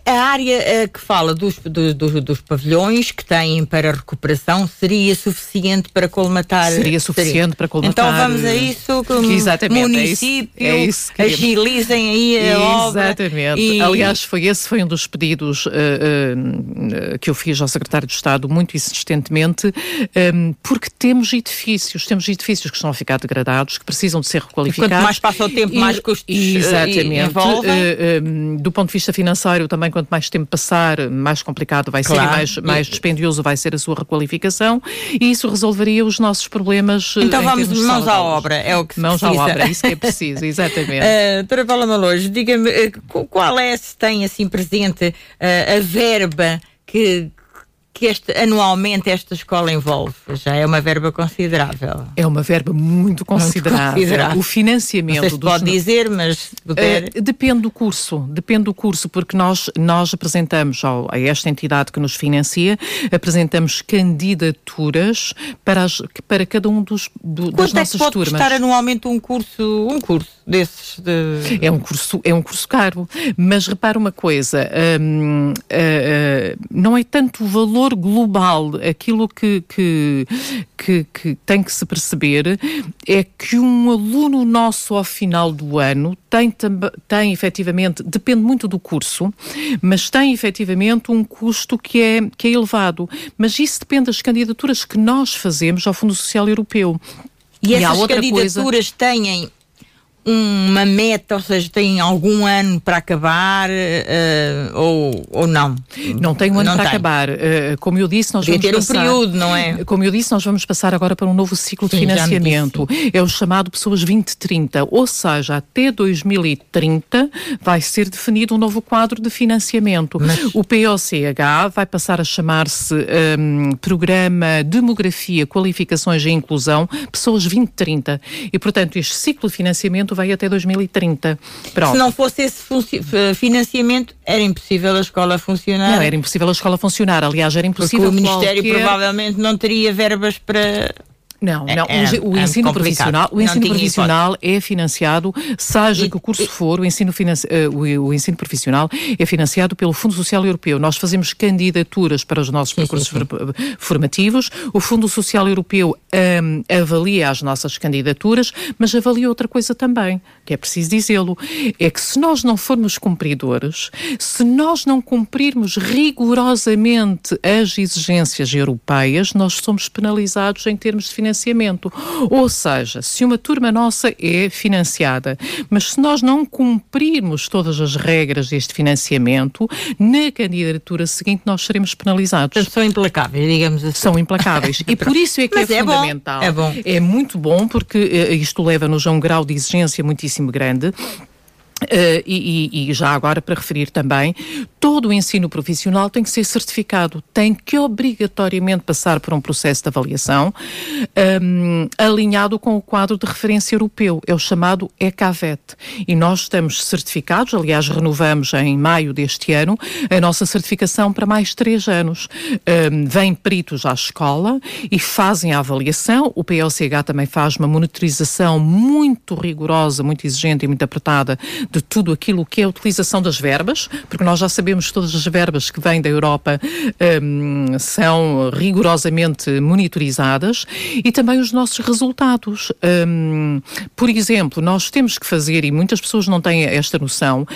A área que fala dos, dos, dos, pavilhões que têm para recuperação seria suficiente para colmatar? Seria suficiente para colmatar. Então vamos a isso, que o Exatamente, município é isso, é isso agilizem aí a obra. Exatamente. E... Aliás, foi, esse foi um dos pedidos uh, uh, que eu fiz ao Secretário de Estado, muito insistentemente, um, ehm, porque temos edifícios, temos edifícios que estão a ficar degradados, que precisam de ser requalificados. E quanto mais passa o tempo, e, mais custos Exatamente. envolvem. Uh, do ponto de vista financeiro, também, quanto mais tempo passar, mais complicado vai claro. ser e mais, mais dispendioso vai ser a sua requalificação e isso resolveria os nossos problemas. Então vamos mãos à obra, é o que se mãos precisa. Mãos à obra, é isso que é preciso, (laughs) exatamente. uh, doutora Paula Malojo, diga-me qual é, se tem assim presente uh, a verba que, que este, anualmente esta escola envolve? Já é uma verba considerável. É uma verba muito considerável. Muito considerável. O financiamento. Não se pode dizer, mas puder... uh, depende do curso, depende do curso, porque nós, nós apresentamos ao, a esta entidade que nos financia, apresentamos candidaturas para, as, para cada um dos do, das é nossas que pode turmas. anualmente um curso, um curso desses? De... É um curso, é um curso caro, mas repara uma coisa, um, uh, uh, não é tanto o valor valor global, aquilo que, que, que, que, tem que se perceber é que um aluno nosso ao final do ano tem, tem efetivamente, depende muito do curso, mas tem efetivamente um custo que é, que é elevado. Mas isso depende das candidaturas que nós fazemos ao Fundo Social Europeu. E, e essas candidaturas coisa... têm uma meta, ou seja, tem algum ano para acabar uh, ou, ou não? Não tem um ano não para tem. acabar. Uh, como eu disse, nós Podia vamos ter passar, um período, não é? Como eu disse, nós vamos passar agora para um novo ciclo Sim, de financiamento. É o chamado Pessoas 2030, ou seja, até 2030 vai ser definido um novo quadro de financiamento. Mas... O POCH vai passar a chamar-se um, Programa Demografia, Qualificações e Inclusão Pessoas 2030. E, portanto, este ciclo de financiamento vai até 2030. Pronto. Se não fosse esse financiamento, era impossível a escola funcionar. Não, era impossível a escola funcionar. Aliás, era impossível. Porque o Ministério qualquer... provavelmente não teria verbas para não, é, não. É, o, o é ensino profissional, o ensino profissional é financiado, seja e, que o curso e, for, o ensino, uh, o, o, ensino profissional é financiado pelo Fundo Social Europeu. Nós fazemos candidaturas para os nossos percursos formativos. O Fundo Social Europeu um, avalia as nossas candidaturas, mas avalia outra coisa também, que é preciso dizê-lo, é que se nós não formos cumpridores, se nós não cumprirmos rigorosamente as exigências europeias, nós somos penalizados em termos de financiamento financiamento. Ou seja, se uma turma nossa é financiada, mas se nós não cumprirmos todas as regras deste financiamento, na candidatura seguinte nós seremos penalizados. São implacáveis, digamos assim. São implacáveis. e por isso é que mas é, é fundamental. Bom. É bom. É muito bom porque uh, isto leva-nos a um grau de exigência muitíssimo grande. Uh, e, e, já agora para referir também, todo o ensino profissional tem que ser certificado, tem que obrigatoriamente passar por um processo de avaliação um, alinhado com o quadro de referência europeu, é o chamado ECAVET. E nós estamos certificados, aliás, renovamos em maio deste ano a nossa certificação para mais três anos. Um, vêm peritos à escola e fazem a avaliação, o PLCH também faz uma monitorização muito rigorosa, muito exigente e muito apertada de tudo aquilo que é a utilização das verbas, porque nós já sabemos que todas as verbas que vêm da Europa um, são rigorosamente monitorizadas e também os nossos resultados. Um, por exemplo, nós temos que fazer, e muitas pessoas não têm esta noção,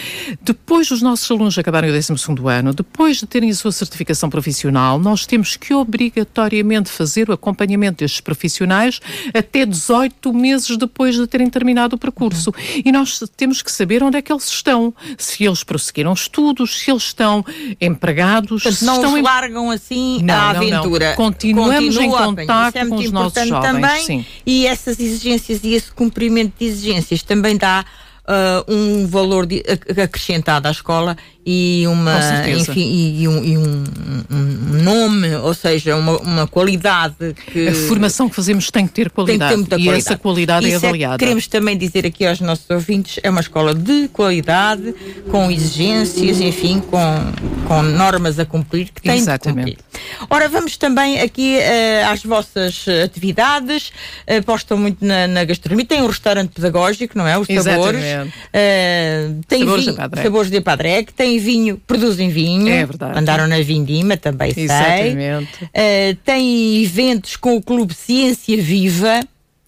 depois dos nossos alunos acabarem o 12 ano, depois de terem a sua certificação profissional, nós temos que obrigatoriamente fazer o acompanhamento destes profissionais até 18 meses depois de terem terminado o percurso. E nós temos que saber onde é que eles estão, se eles prosseguiram estudos, se eles estão empregados. Portanto, não estão os largam assim não, à aventura. Não, não. Continuamos em contato é com os nossos jovens. Também, sim. E essas exigências e esse cumprimento de exigências também dá uh, um valor de, acrescentado à escola e uma enfim e, um, e um, um, nome, ou seja, uma, uma qualidade que a formação que fazemos tem que ter qualidade que ter e qualidade. essa qualidade é Isso é avaliada. É queremos também dizer aqui aos nossos ouvintes é uma escola de qualidade, com exigências, enfim, com, com normas a cumprir que tem Exatamente. de cumprir. Ora, vamos também aqui uh, às vossas atividades, uh, postam muito na, na gastronomia, tem um restaurante pedagógico, não é? Os sabores. Uh, tem sabores, vinho, de sabores de Padrec, tem vinho, produzem vinho. É verdade. Andaram na Vindima, também Exatamente. sei. Uh, tem eventos com o Clube Ciência Viva.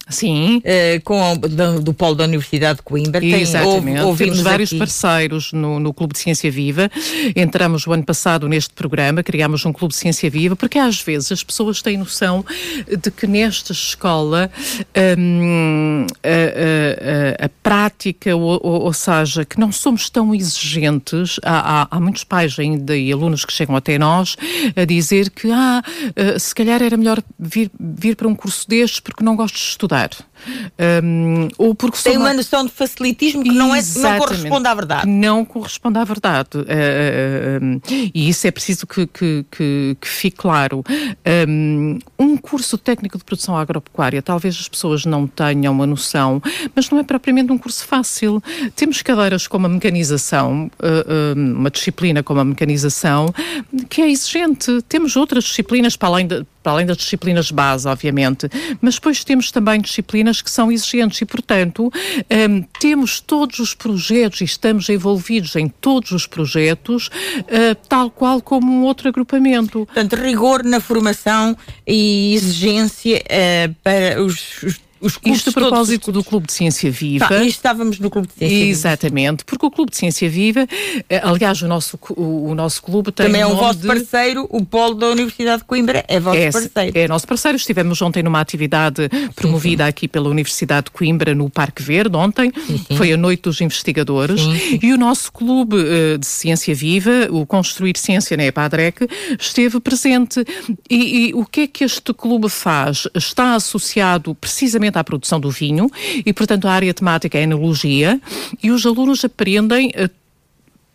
Sim. Uh, com do, do polo da Universidade de Coimbra. Exatamente. Tem, Temos vários aqui. parceiros no, no Clube de Ciência Viva. Entramos o ano passado neste programa, criámos um Clube de Ciência Viva, porque às vezes as pessoas têm noção de que nesta escola um, a, a, a, prática, ou, ou, ou, seja, que não somos tão exigentes. Há, há, há, muitos pais ainda e alunos que chegam até nós a dizer que ah, eh, se calhar era melhor vir, vir para um curso destes porque não gosto de estudar estudar. Um, ou porque Tem uma noção de facilitismo que não, é, não corresponde à verdade. Não corresponde à verdade. Uh, uh, uh, e isso é preciso que, que, que, que fique claro. Um, um, curso técnico de produção agropecuária, talvez as pessoas não tenham uma noção, mas não é propriamente um curso fácil. Temos cadeiras como a mecanização, uma disciplina como a mecanização, que é exigente. Temos outras disciplinas para além de, para além das disciplinas base, obviamente, mas depois temos também disciplinas que são exigentes e, portanto, um, temos todos os projetos e estamos envolvidos em todos os projetos, uh, tal qual como um outro agrupamento. Portanto, rigor na formação e exigência uh, para os, os os Isto a propósito do Clube de Ciência Viva. Tá, estávamos no Clube de Ciência Viva. Exatamente, porque o Clube de Ciência Viva, eh, aliás, o nosso, o, o nosso clube tem. Também é o vosso de... parceiro, o Polo da Universidade de Coimbra é vosso é, parceiro. É nosso parceiro. Estivemos ontem numa atividade promovida sim, sim. aqui pela Universidade de Coimbra, no Parque Verde, ontem. Sim, Foi a Noite dos Investigadores. E o nosso Clube uh, de Ciência Viva, o Construir Ciência na EPADREC, esteve presente. E, e o que é que este clube faz? Está associado precisamente à produção do vinho e, portanto, a área temática é a enologia e os alunos aprendem uh,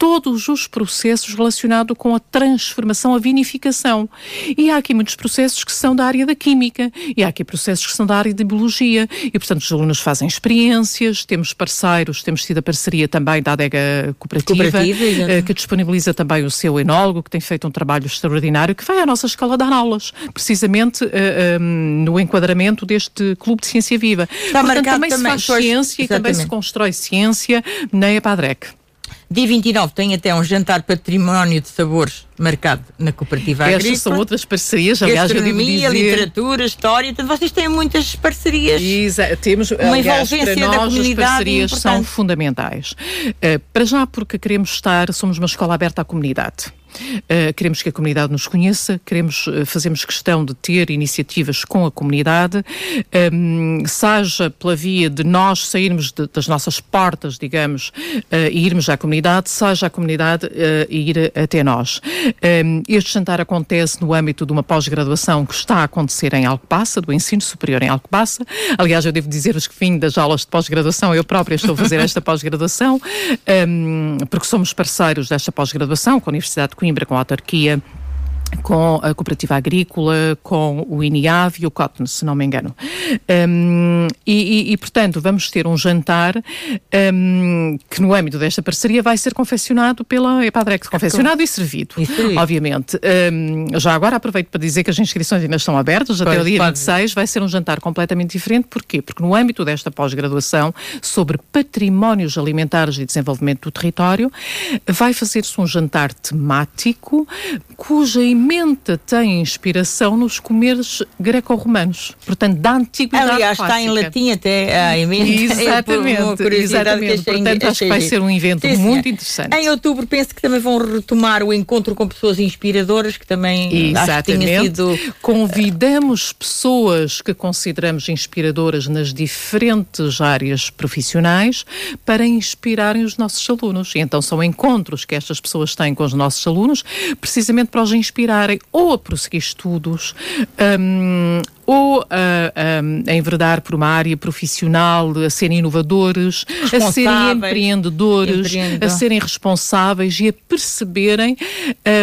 todos os processos relacionados com a transformação, a vinificação. E há aqui muitos processos que são da área da química, e há aqui processos que são da área de biologia, e portanto os alunos fazem experiências, temos parceiros, temos tido a parceria também da adega cooperativa, cooperativa eh, que disponibiliza também o seu enólogo, que tem feito um trabalho extraordinário, que vai à nossa escola dar aulas, precisamente eh, ehm, no enquadramento deste Clube de Ciência Viva. Está portanto, também, também se faz ciência exatamente. e também se constrói ciência na EPADREC. Dia 29 tem até um jantar património de sabores marcado na cooperativa Estas agrícola. são outras parcerias, aliás, eu devo dizer... literatura, história, então vocês têm muitas parcerias. Exato, temos, uma aliás, envolvência para nós as parcerias são fundamentais. Uh, para já porque queremos estar, somos uma escola aberta à comunidade. Uh, queremos que a comunidade nos conheça, queremos, uh, fazemos questão de ter iniciativas com a comunidade, um, seja pela via de nós sairmos de, das nossas portas, digamos, uh, e irmos à comunidade, seja a comunidade ir até nós. Um, este jantar acontece no âmbito de uma pós-graduação que está a acontecer em Alcobaça, do ensino superior em Alcobaça. Aliás, eu devo dizer-vos que vim das aulas de pós-graduação, eu própria estou a fazer esta pós-graduação, um, porque somos parceiros desta pós-graduação com a Universidade de Coimbra, com a autarquia com a Cooperativa Agrícola, com o INIAV e o Cotton, se não me engano. Um, e, e, portanto, vamos ter um jantar um, que, no âmbito desta parceria, vai ser confeccionado pela EPADREC, confeccionado e servido, obviamente. Um, já agora aproveito para dizer que as inscrições ainda estão abertas, pois, até o dia pode. 26 vai ser um jantar completamente diferente. Porquê? Porque no âmbito desta pós-graduação sobre patrimónios alimentares e desenvolvimento do território, vai fazer-se um jantar temático cuja emenda tem inspiração nos comeres greco-romanos, portanto, da antiguidade Aliás, clássica. está em latim até a emenda. Exatamente, exatamente. Portanto, acho que vai ser um evento Sim, muito interessante. Em outubro penso que também vão retomar o encontro com pessoas inspiradoras, que também exatamente. acho sido... Convidamos pessoas que consideramos inspiradoras nas diferentes áreas profissionais para inspirarem os nossos alunos. E então são encontros que estas pessoas têm com os nossos alunos, precisamente para os inspirar aspirarem ou a prosseguir estudos, um, ou a, a, a, enverdar por uma área profissional, a serem inovadores, a serem empreendedores, a serem responsáveis e a perceberem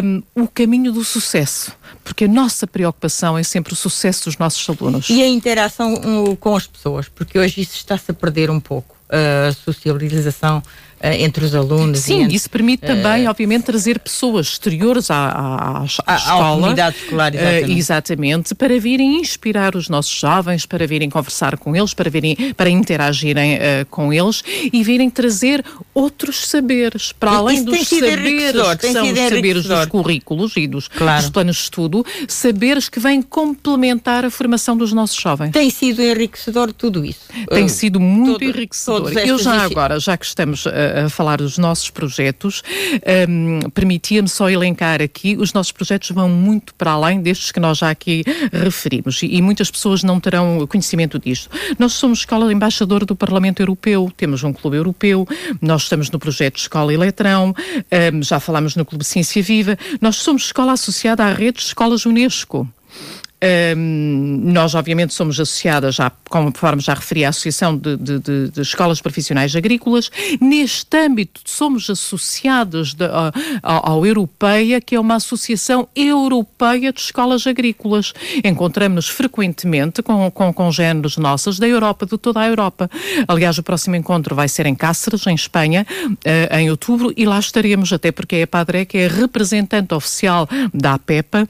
um, o caminho do sucesso. Porque a nossa preocupação é sempre o sucesso dos nossos alunos. E a interação um, com as pessoas, porque hoje isso está-se a perder um pouco. A socialização entre os alunos. Sim, entre, isso permite também, obviamente, trazer pessoas exteriores à, à, à, à escola. comunidade escolar, exatamente. exatamente. para virem inspirar os nossos jovens, para virem conversar com eles, para virem, para interagirem com eles e virem trazer outros saberes, para além dos saberes que são os saberes dos currículos e dos, claro. dos planos de estudo, saberes que vêm complementar a formação dos nossos jovens. Tem sido enriquecedor tudo isso? Tem sido muito todo, enriquecedor. Eu já agora, já que estamos a, falar dos nossos projetos, um, permitia-me só elencar aqui, os nossos projetos vão muito para além destes que nós já aqui referimos e, e muitas pessoas não terão conhecimento disto. Nós somos escola embaixadora do Parlamento Europeu, temos um clube europeu, nós estamos no projeto Escola Eletrão, um, já falámos no Clube Ciência Viva, nós somos escola associada à rede de escolas Unesco. Um, nós, obviamente, somos associadas, já, conforme já referi, à Associação de, de, de, de Escolas Profissionais Agrícolas. Neste âmbito, somos associadas ao, ao Europeia, que é uma Associação Europeia de Escolas Agrícolas. Encontramos-nos frequentemente com, com congêneros nossas da Europa, de toda a Europa. Aliás, o próximo encontro vai ser em Cáceres, em Espanha, uh, em outubro, e lá estaremos, até porque a Padre que é representante oficial da APEPA,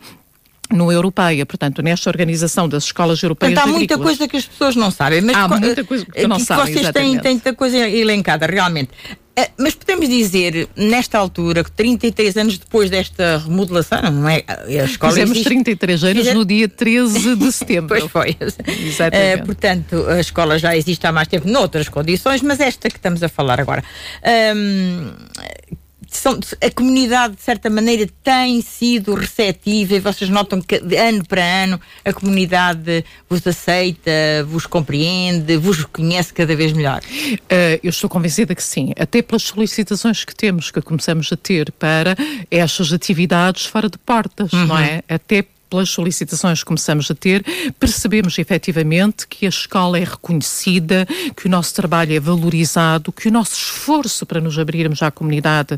no Europeia, portanto, nesta organização das escolas europeias portanto, há muita coisa que as pessoas não sabem. Mas há muita coisa que não que sabem, Vocês têm, têm muita coisa elencada, realmente. Uh, mas podemos dizer, nesta altura, que 33 anos depois desta remodelação, não é? A escola Fizemos existe... 33 anos no dia 13 de (laughs) setembro. pois foi. Exatamente. Uh, portanto, a escola já existe há mais tempo noutras condições, mas esta que estamos a falar agora. Um, são, a comunidade, de certa maneira, tem sido receptiva e vocês notam que, de ano para ano, a comunidade vos aceita, vos compreende, vos conhece cada vez melhor? Uh, eu estou convencida que sim, até pelas solicitações que temos, que começamos a ter para estas atividades fora de portas, uhum. não é? Até pelas solicitações que começamos a ter, percebemos efetivamente que a escola é reconhecida, que o nosso trabalho é valorizado, que o nosso esforço para nos abrirmos à comunidade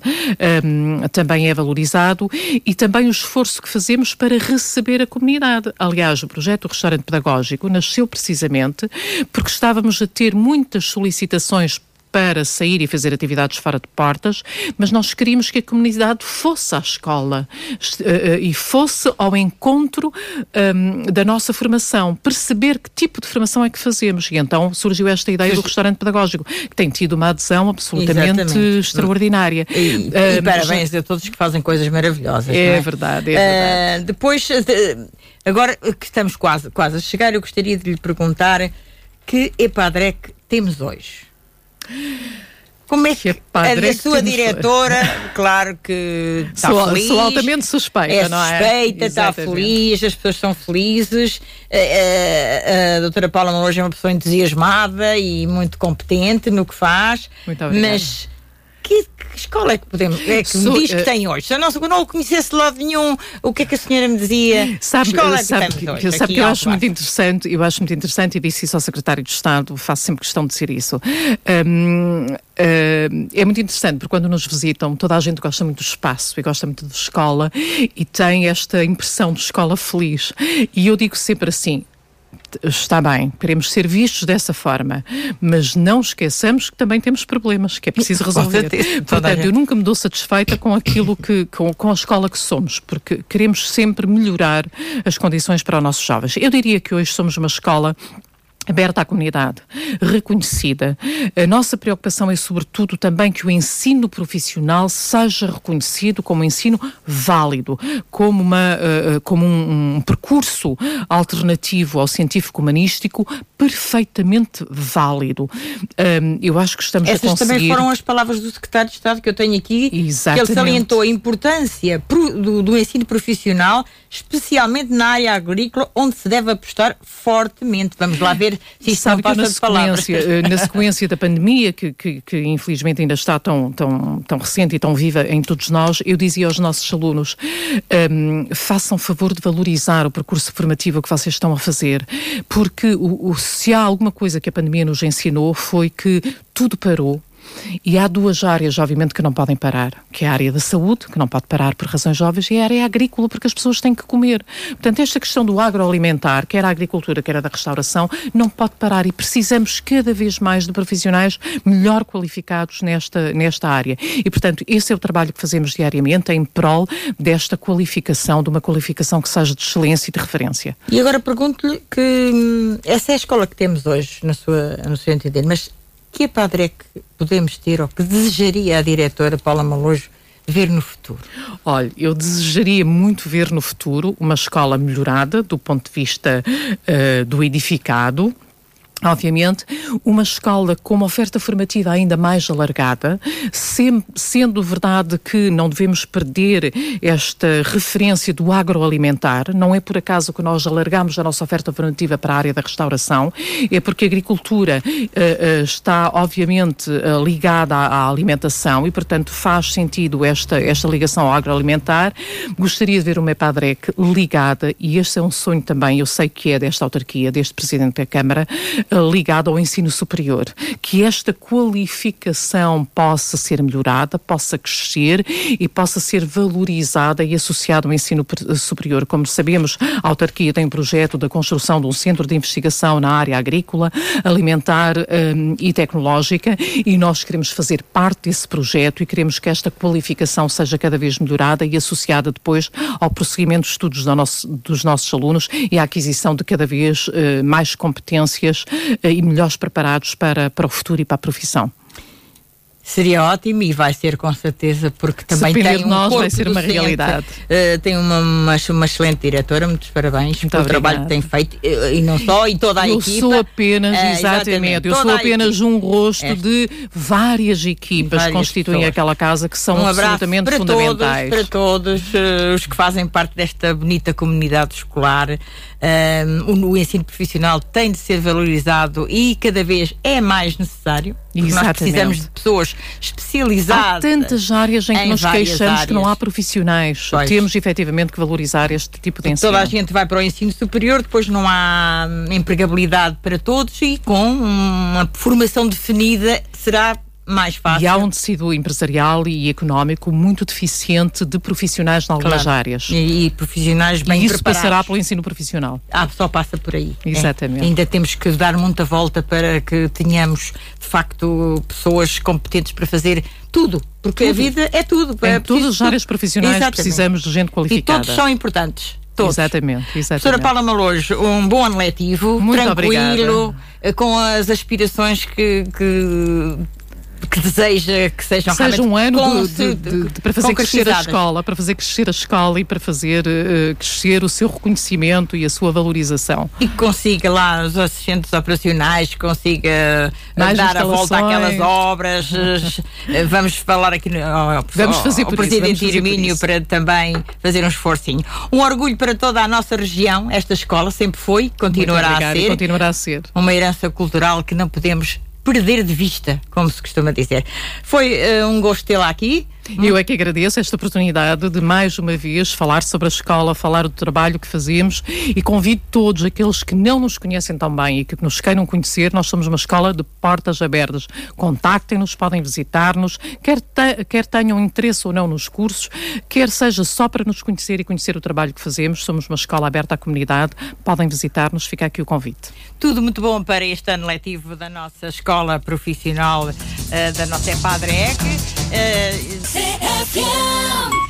um, também é valorizado e também o esforço que fazemos para receber a comunidade. Aliás, o projeto Restaurante Pedagógico nasceu precisamente porque estávamos a ter muitas solicitações para sair e fazer atividades fora de portas, mas nós queríamos que a comunidade fosse à escola uh, uh, e fosse ao encontro um, da nossa formação, perceber que tipo de formação é que fazemos. E então surgiu esta ideia do restaurante pedagógico, que tem tido uma adesão absolutamente Exatamente. extraordinária. E, uh, e parabéns a todos que fazem coisas maravilhosas. É, é? verdade, é verdade. depois, agora que estamos quase, quase a chegar, eu gostaria de lhe perguntar que EPADREC temos hoje? Como é que, que a, sua diretora, (laughs) claro que está sou, feliz. Sou altamente suspeita, é não é? Suspeita, está feliz, as pessoas são felizes. A, a, a doutora Paula Maloja é uma pessoa entusiasmada e muito competente no que faz. Muito obrigada. Mas que, que, escola é que podemos é que me diz que uh, tem hoje? Se eu não, não o conhecesse de lado nenhum, o que é que a senhora me dizia? Sabe, escola é que sabe, que, hoje, sabe que eu acho muito interessante, eu acho muito interessante e disse isso ao secretário de Estado, faço sempre questão de dizer isso. Um, uh, é muito interessante porque quando nos visitam, toda a gente gosta muito do espaço e gosta muito de escola e tem esta impressão de escola feliz. E eu digo sempre assim: está bem, queremos ser vistos dessa forma, mas não esqueçamos que também temos problemas que é preciso resolver. Portanto, eu nunca me dou satisfeita com aquilo que, com, com a escola que somos, porque queremos sempre melhorar as condições para os nossos jovens. Eu diria que hoje somos uma escola aberta à comunidade, reconhecida. A nossa preocupação é, sobretudo, também que o ensino profissional seja reconhecido como ensino válido, como, uma, uh, como um, um, percurso alternativo ao científico-humanístico perfeitamente válido. Eu acho que estamos Essas a conseguir... também foram as palavras do secretário de Estado que eu tenho aqui, Exatamente. que ele salientou a importância do, do ensino profissional, especialmente na área agrícola, onde se deve apostar fortemente. Vamos lá ver isto Sabe não na sequência, eh, na sequência da pandemia, que, que, que, infelizmente ainda está tão, tão, tão recente e tão viva em todos nós, eu dizia aos nossos alunos: um, façam favor de valorizar o percurso formativo que vocês estão a fazer, porque o, o, se há alguma coisa que a pandemia nos ensinou foi que tudo parou E há duas áreas, obviamente, que não podem parar, que é a área da saúde, que não pode parar por razões óbvias, e a área agrícola, porque as pessoas têm que comer. Portanto, esta questão do agroalimentar, quer a agricultura, quer a da restauração, não pode parar e precisamos cada vez mais de profissionais melhor qualificados nesta, nesta área. E, portanto, esse é o trabalho que fazemos diariamente em prol desta qualificação, de uma qualificação que seja de excelência e de referência. E agora pergunto-lhe que hum, essa é a escola que temos hoje, na sua, no seu entender, mas que padre é que podemos ter ou que desejaria a diretora Paula Malojo ver no futuro? Olha, eu desejaria muito ver no futuro uma escola melhorada do ponto de vista uh, do edificado, Obviamente, uma escola com uma oferta formativa ainda mais alargada, sendo verdade que não devemos perder esta referência do agroalimentar, não é por acaso que nós alargamos a nossa oferta formativa para a área da restauração, é porque a agricultura uh, uh, está, obviamente, uh, ligada à, à, alimentação e, portanto, faz sentido esta, esta ligação ao agroalimentar. Gostaria de ver uma EPADREC ligada, e este é um sonho também, eu sei que é desta autarquia, deste Presidente da Câmara, ligado ao ensino superior, que esta qualificação possa ser melhorada, possa crescer e possa ser valorizada e associada ao ensino superior. Como sabemos, a autarquia tem um projeto da construção de um centro de investigação na área agrícola, alimentar um, e tecnológica e nós queremos fazer parte desse projeto e queremos que esta qualificação seja cada vez melhorada e associada depois ao prosseguimento de estudos do nosso, dos nossos alunos e à aquisição de cada vez uh, mais competências e melhores preparados para, para o futuro e para a profissão. Seria ótimo e vai ser com certeza, porque também tem um nós, corpo vai ser uma realidade. Uh, tem uma, uma, uma, excelente diretora, muitos parabéns Muito pelo obrigada. trabalho que tem feito, uh, e não só, e toda a eu equipa. Eu sou apenas, uh, exatamente, exatamente eu sou apenas um rosto é. de várias equipas que constituem pessoas. aquela casa que são um absolutamente para fundamentais. Todos, para todos os que fazem parte desta bonita comunidade escolar. Um, o ensino profissional tem de ser valorizado e cada vez é mais necessário. Exatamente. Nós precisamos de pessoas especializadas. Há tantas áreas em que em nos queixamos áreas. que não há profissionais. Pois. Temos efetivamente que valorizar este tipo de ensino. Toda a gente vai para o ensino superior, depois não há empregabilidade para todos e com uma formação definida será mais fácil. E há um tecido empresarial e económico muito deficiente de profissionais em algumas claro. áreas. E, e, profissionais bem e isso preparados. passará pelo ensino profissional. Ah, só passa por aí. É. Exatamente. É. Ainda temos que dar muita volta para que tenhamos, de facto, pessoas competentes para fazer tudo. Porque tudo. a vida é tudo. Em é todas as áreas profissionais Exatamente. precisamos de gente qualificada. E todos são importantes. Todos. Exatamente, exatamente. Professora Paula Malojo, um bom ano letivo, Muito tranquilo, obrigada. com as aspirações que, que que deseja que sejam seja um ano de, de, de, para fazer crescer a escola, para fazer crescer a escola e para fazer uh, crescer o seu reconhecimento e a sua valorização. E que consiga lá os assistentes operacionais, consiga Mais dar a volta àquelas obras. (laughs) Eh, vamos falar aqui no, ao, vamos fazer ao Presidente Irmínio para também fazer um esforcinho. Um orgulho para toda a nossa região, esta escola sempre foi, continuará a ser. continuará a ser. Uma herança cultural que não podemos perder de vista, como se costuma dizer. Foi uh, um gosto tê-la aqui. Eu é que agradeço esta oportunidade de mais uma vez falar sobre a escola, falar do trabalho que fazemos e convido todos aqueles que não nos conhecem tão bem e que nos queiram conhecer. Nós somos uma escola de portas abertas. Contactem-nos, podem visitar-nos, quer, te, quer tenham interesse ou não nos cursos, quer seja só para nos conhecer e conhecer o trabalho que fazemos. Somos uma escola aberta à comunidade. Podem visitar-nos, fica aqui o convite. Tudo muito bom para este ano letivo da nossa escola profissional, uh, da nossa Padre EC. Eh, uh,